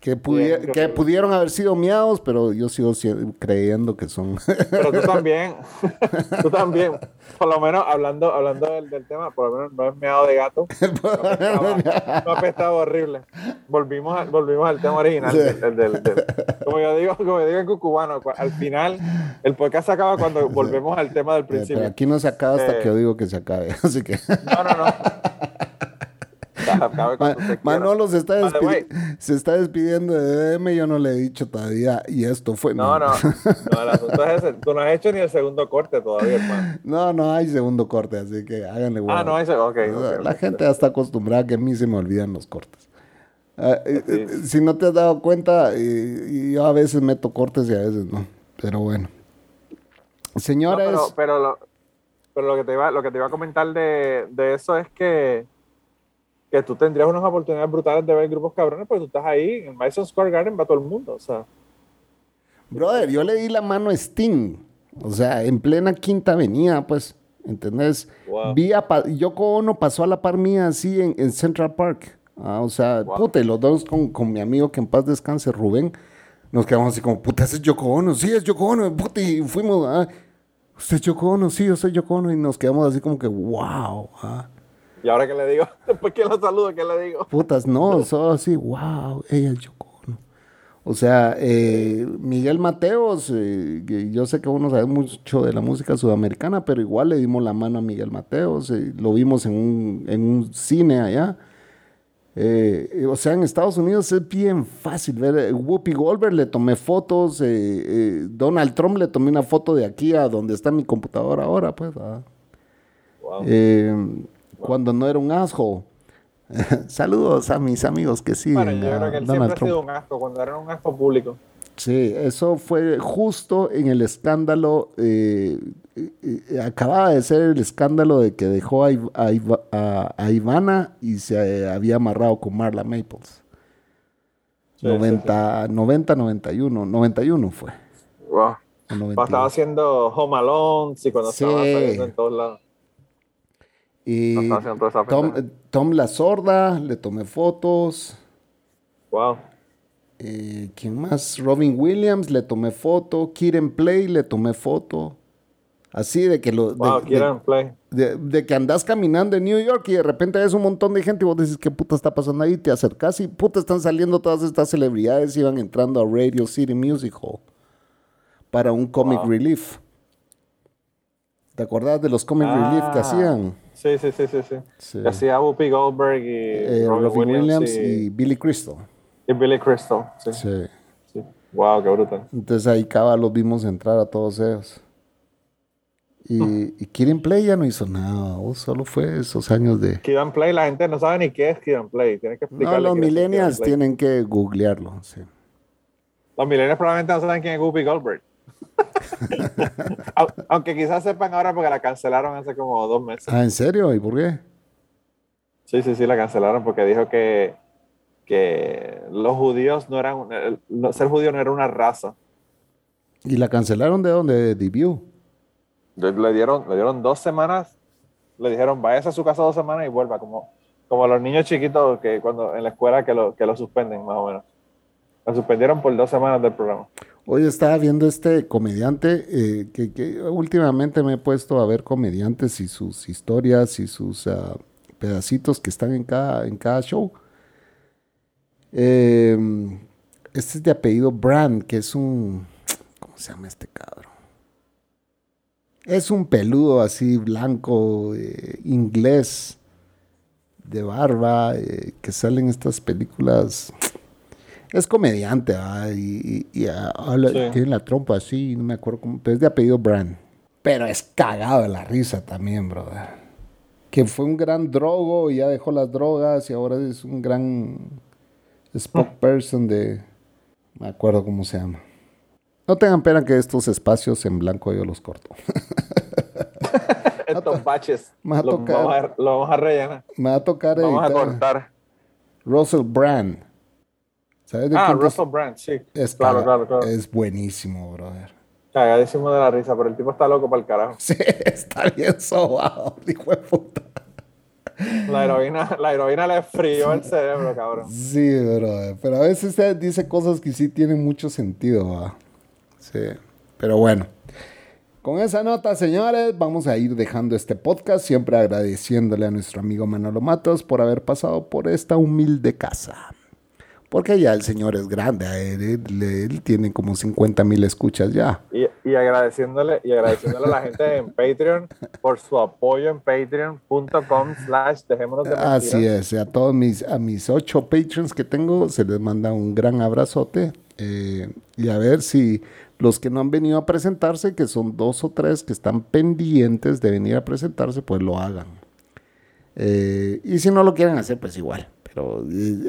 Speaker 2: Que, pudi-
Speaker 3: Bien,
Speaker 2: que pudieron haber sido miados, pero yo sigo si- creyendo que son.
Speaker 3: Pero tú también, tú también, por lo menos hablando, hablando del, del tema, por lo menos no es meado de gato, no apestaba, no apestaba horrible. Volvimos, a- volvimos al tema original, del, del- del- como yo digo, como yo digo en cucubano, cu- al final el podcast se acaba cuando volvemos al tema del
Speaker 2: Pero
Speaker 3: principio.
Speaker 2: aquí no se acaba hasta
Speaker 3: Eh.
Speaker 2: que yo digo que se acabe. Así que.
Speaker 3: No, no, no. Acabe.
Speaker 2: Manolo se está, despidi- se está despidiendo de DM, yo no le he dicho todavía, y esto fue...
Speaker 3: No, no, no, el asunto es ese. Tú no has hecho ni el segundo corte todavía, hermano.
Speaker 2: No, no hay segundo corte, así que háganle
Speaker 3: Ah,
Speaker 2: huevo.
Speaker 3: no, ese, ok.
Speaker 2: O sea,
Speaker 3: ok,
Speaker 2: La gente ya está acostumbrada a que a mí se me olvidan los cortes. Ah, eh,
Speaker 3: Sí.
Speaker 2: eh, si no te has dado cuenta, y, y yo a veces meto cortes y a veces no. Pero bueno.
Speaker 3: No,
Speaker 2: Señores,
Speaker 3: pero, pero, lo, pero lo que te iba, lo que te iba a comentar de, de eso es que, que tú tendrías unas oportunidades brutales de ver grupos cabrones, porque tú estás ahí, en Madison Square Garden va todo el mundo, o sea,
Speaker 2: brother, yo le di la mano a Sting. O sea, en plena quinta avenida, pues. ¿Entendés?
Speaker 3: Wow.
Speaker 2: Vi a Yoko Ono pasó a la par mía así en, en Central Park. Ah, o sea,
Speaker 3: Wow.
Speaker 2: puta, y los dos con, con mi amigo que en paz descanse, Rubén, nos quedamos así como, puta, ese es Yoko Ono, sí, es Yoko Ono, puta, y fuimos, ah, usted es Yoko Ono, sí, yo soy Yoko Ono, y nos quedamos así como que, wow, ah.
Speaker 3: Y ahora que le digo, después que lo saludo, ¿qué le digo?
Speaker 2: Putas, no, solo así, wow, ella es Yoko Ono. O sea, eh, Miguel Mateos, eh, yo sé que uno sabe mucho de la música sudamericana, pero igual le dimos la mano a Miguel Mateos, eh, lo vimos en un, en un cine allá. Eh, o sea, en Estados Unidos es bien fácil ver. Whoopi Goldberg le tomé fotos, eh, eh, Donald Trump le tomé una foto de aquí a donde está mi computadora ahora, pues. ah.
Speaker 3: Wow.
Speaker 2: Cuando no era un asshole. Saludos a mis amigos que siguen
Speaker 3: bueno, yo creo que él siempre ha sido un asco, cuando era un asco público.
Speaker 2: Sí, eso fue justo en el escándalo, eh, eh, acababa de ser el escándalo de que dejó a, Iv- a Iva- a- a Ivana y se eh, había amarrado con Marla Maples.
Speaker 3: Sí,
Speaker 2: 90, 90, 91, 91 fue.
Speaker 3: Wow.
Speaker 2: o
Speaker 3: Cuando
Speaker 2: 92.
Speaker 3: estaba haciendo Home Alone, sí, cuando
Speaker 2: Sí.
Speaker 3: estaba saliendo en todos lados.
Speaker 2: Y
Speaker 3: toda
Speaker 2: Tom. Tom La Sorda, le tomé fotos.
Speaker 3: Wow.
Speaker 2: Eh, ¿Quién más? Robin Williams, le tomé foto. Kieran Play, le tomé foto. Así de que lo...
Speaker 3: Wow,
Speaker 2: de-
Speaker 3: Kieran Play.
Speaker 2: De, de que andas caminando en New York y de repente ves un montón de gente y vos dices, ¿qué puta está pasando ahí? Te acercas y puta están saliendo todas estas celebridades y van entrando a Radio City Music Hall para un comic
Speaker 3: Wow.
Speaker 2: relief. ¿Te acordás de los comic
Speaker 3: Ah.
Speaker 2: relief que hacían?
Speaker 3: Sí, sí, sí, sí. sí. Hacía Whoopi Goldberg y
Speaker 2: Eh,
Speaker 3: Robin, Williams,
Speaker 2: Williams y,
Speaker 3: y,
Speaker 2: Billy Crystal.
Speaker 3: y Billy Crystal. Sí,
Speaker 2: Sí.
Speaker 3: sí. Wow, qué brutal.
Speaker 2: Entonces ahí cada los vimos entrar a todos ellos. Y, y Kieran Play ya no hizo nada, solo fue esos años de...
Speaker 3: Kid and Play, la gente no sabe ni qué es Kid and Play. Que
Speaker 2: No, los
Speaker 3: Kid
Speaker 2: millennials tienen que googlearlo, sí.
Speaker 3: Los millennials probablemente no saben quién es Whoopi Goldberg. Au- Aunque quizás sepan ahora porque la cancelaron hace como dos meses.
Speaker 2: Ah, ¿en serio? ¿Y por qué?
Speaker 3: Sí, sí, sí, la cancelaron porque dijo que, que los judíos no eran, ser judío no era una raza.
Speaker 2: ¿Y la cancelaron de dónde? ¿De View?
Speaker 3: Le dieron, le dieron dos semanas, le dijeron, váyase a su casa dos semanas y vuelva, como, como los niños chiquitos que cuando en la escuela que lo, que lo suspenden, más o menos. Lo suspendieron por dos semanas del programa.
Speaker 2: Hoy estaba viendo este comediante eh, que, últimamente me he puesto a ver comediantes y sus historias y sus ah, pedacitos que están en cada, en cada show. Eh, este es de apellido Brand, que es un... ¿Cómo se llama este cabrón? Es un peludo así blanco, eh, inglés, de barba, eh, que sale en estas películas es comediante, ¿verdad? y, y- y, ah, habla-
Speaker 3: Sí.
Speaker 2: tiene la trompa así, no me acuerdo cómo, pero es de apellido Brand. Pero es cagado de la risa también, brother. Que fue un gran drogo y ya dejó las drogas y ahora es un gran spokesperson de... Me acuerdo cómo se llama. No tengan pena que estos espacios en blanco yo los corto.
Speaker 3: Estos baches
Speaker 2: me va a
Speaker 3: los
Speaker 2: tocar.
Speaker 3: vamos a, lo vamos a rellenar.
Speaker 2: Me va a tocar
Speaker 3: Vamos a
Speaker 2: editar
Speaker 3: cortar.
Speaker 2: Russell Brand. ¿Sabes de
Speaker 3: Ah, Russell Brand, sí.
Speaker 2: Es,
Speaker 3: claro, claro, claro.
Speaker 2: es buenísimo, brother.
Speaker 3: Cagadísimo de la risa, pero el tipo está loco para el carajo.
Speaker 2: Sí, está bien sobado, hijo de puta.
Speaker 3: La heroína, la heroína le frió el cerebro, cabrón.
Speaker 2: Sí, brother. Pero a veces dice cosas que sí tienen mucho sentido, ¿va? Sí. Pero bueno. Con esa nota, señores, vamos a ir dejando este podcast, siempre agradeciéndole a nuestro amigo Manolo Matos por haber pasado por esta humilde casa. Porque ya el señor es grande, a él, él- él tiene como 50 mil escuchas ya.
Speaker 3: Y, y agradeciéndole, y agradeciéndole a la gente en Patreon por su apoyo en patreon.com slash dejémonos de mentiras.
Speaker 2: Así es, a todos mis, a mis ocho patrons que tengo se les manda un gran abrazote. eh, y a ver si los que no han venido a presentarse, que son dos o tres que están pendientes de venir a presentarse, pues lo hagan. Eh, y si no lo quieren hacer, pues igual. Pero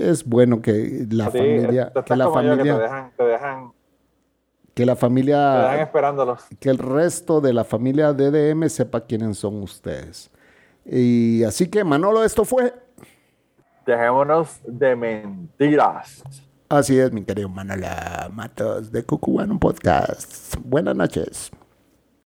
Speaker 2: es bueno que la
Speaker 3: Sí,
Speaker 2: familia, que la
Speaker 3: que te
Speaker 2: familia,
Speaker 3: dejan, te dejan,
Speaker 2: que la familia,
Speaker 3: esperándolos.
Speaker 2: que el resto de la familia DDM sepa quiénes son ustedes. Y así que Manolo, esto fue.
Speaker 3: Dejémonos de mentiras.
Speaker 2: Así es, mi querido Manolo Matos de Cucubano Podcast. Buenas noches.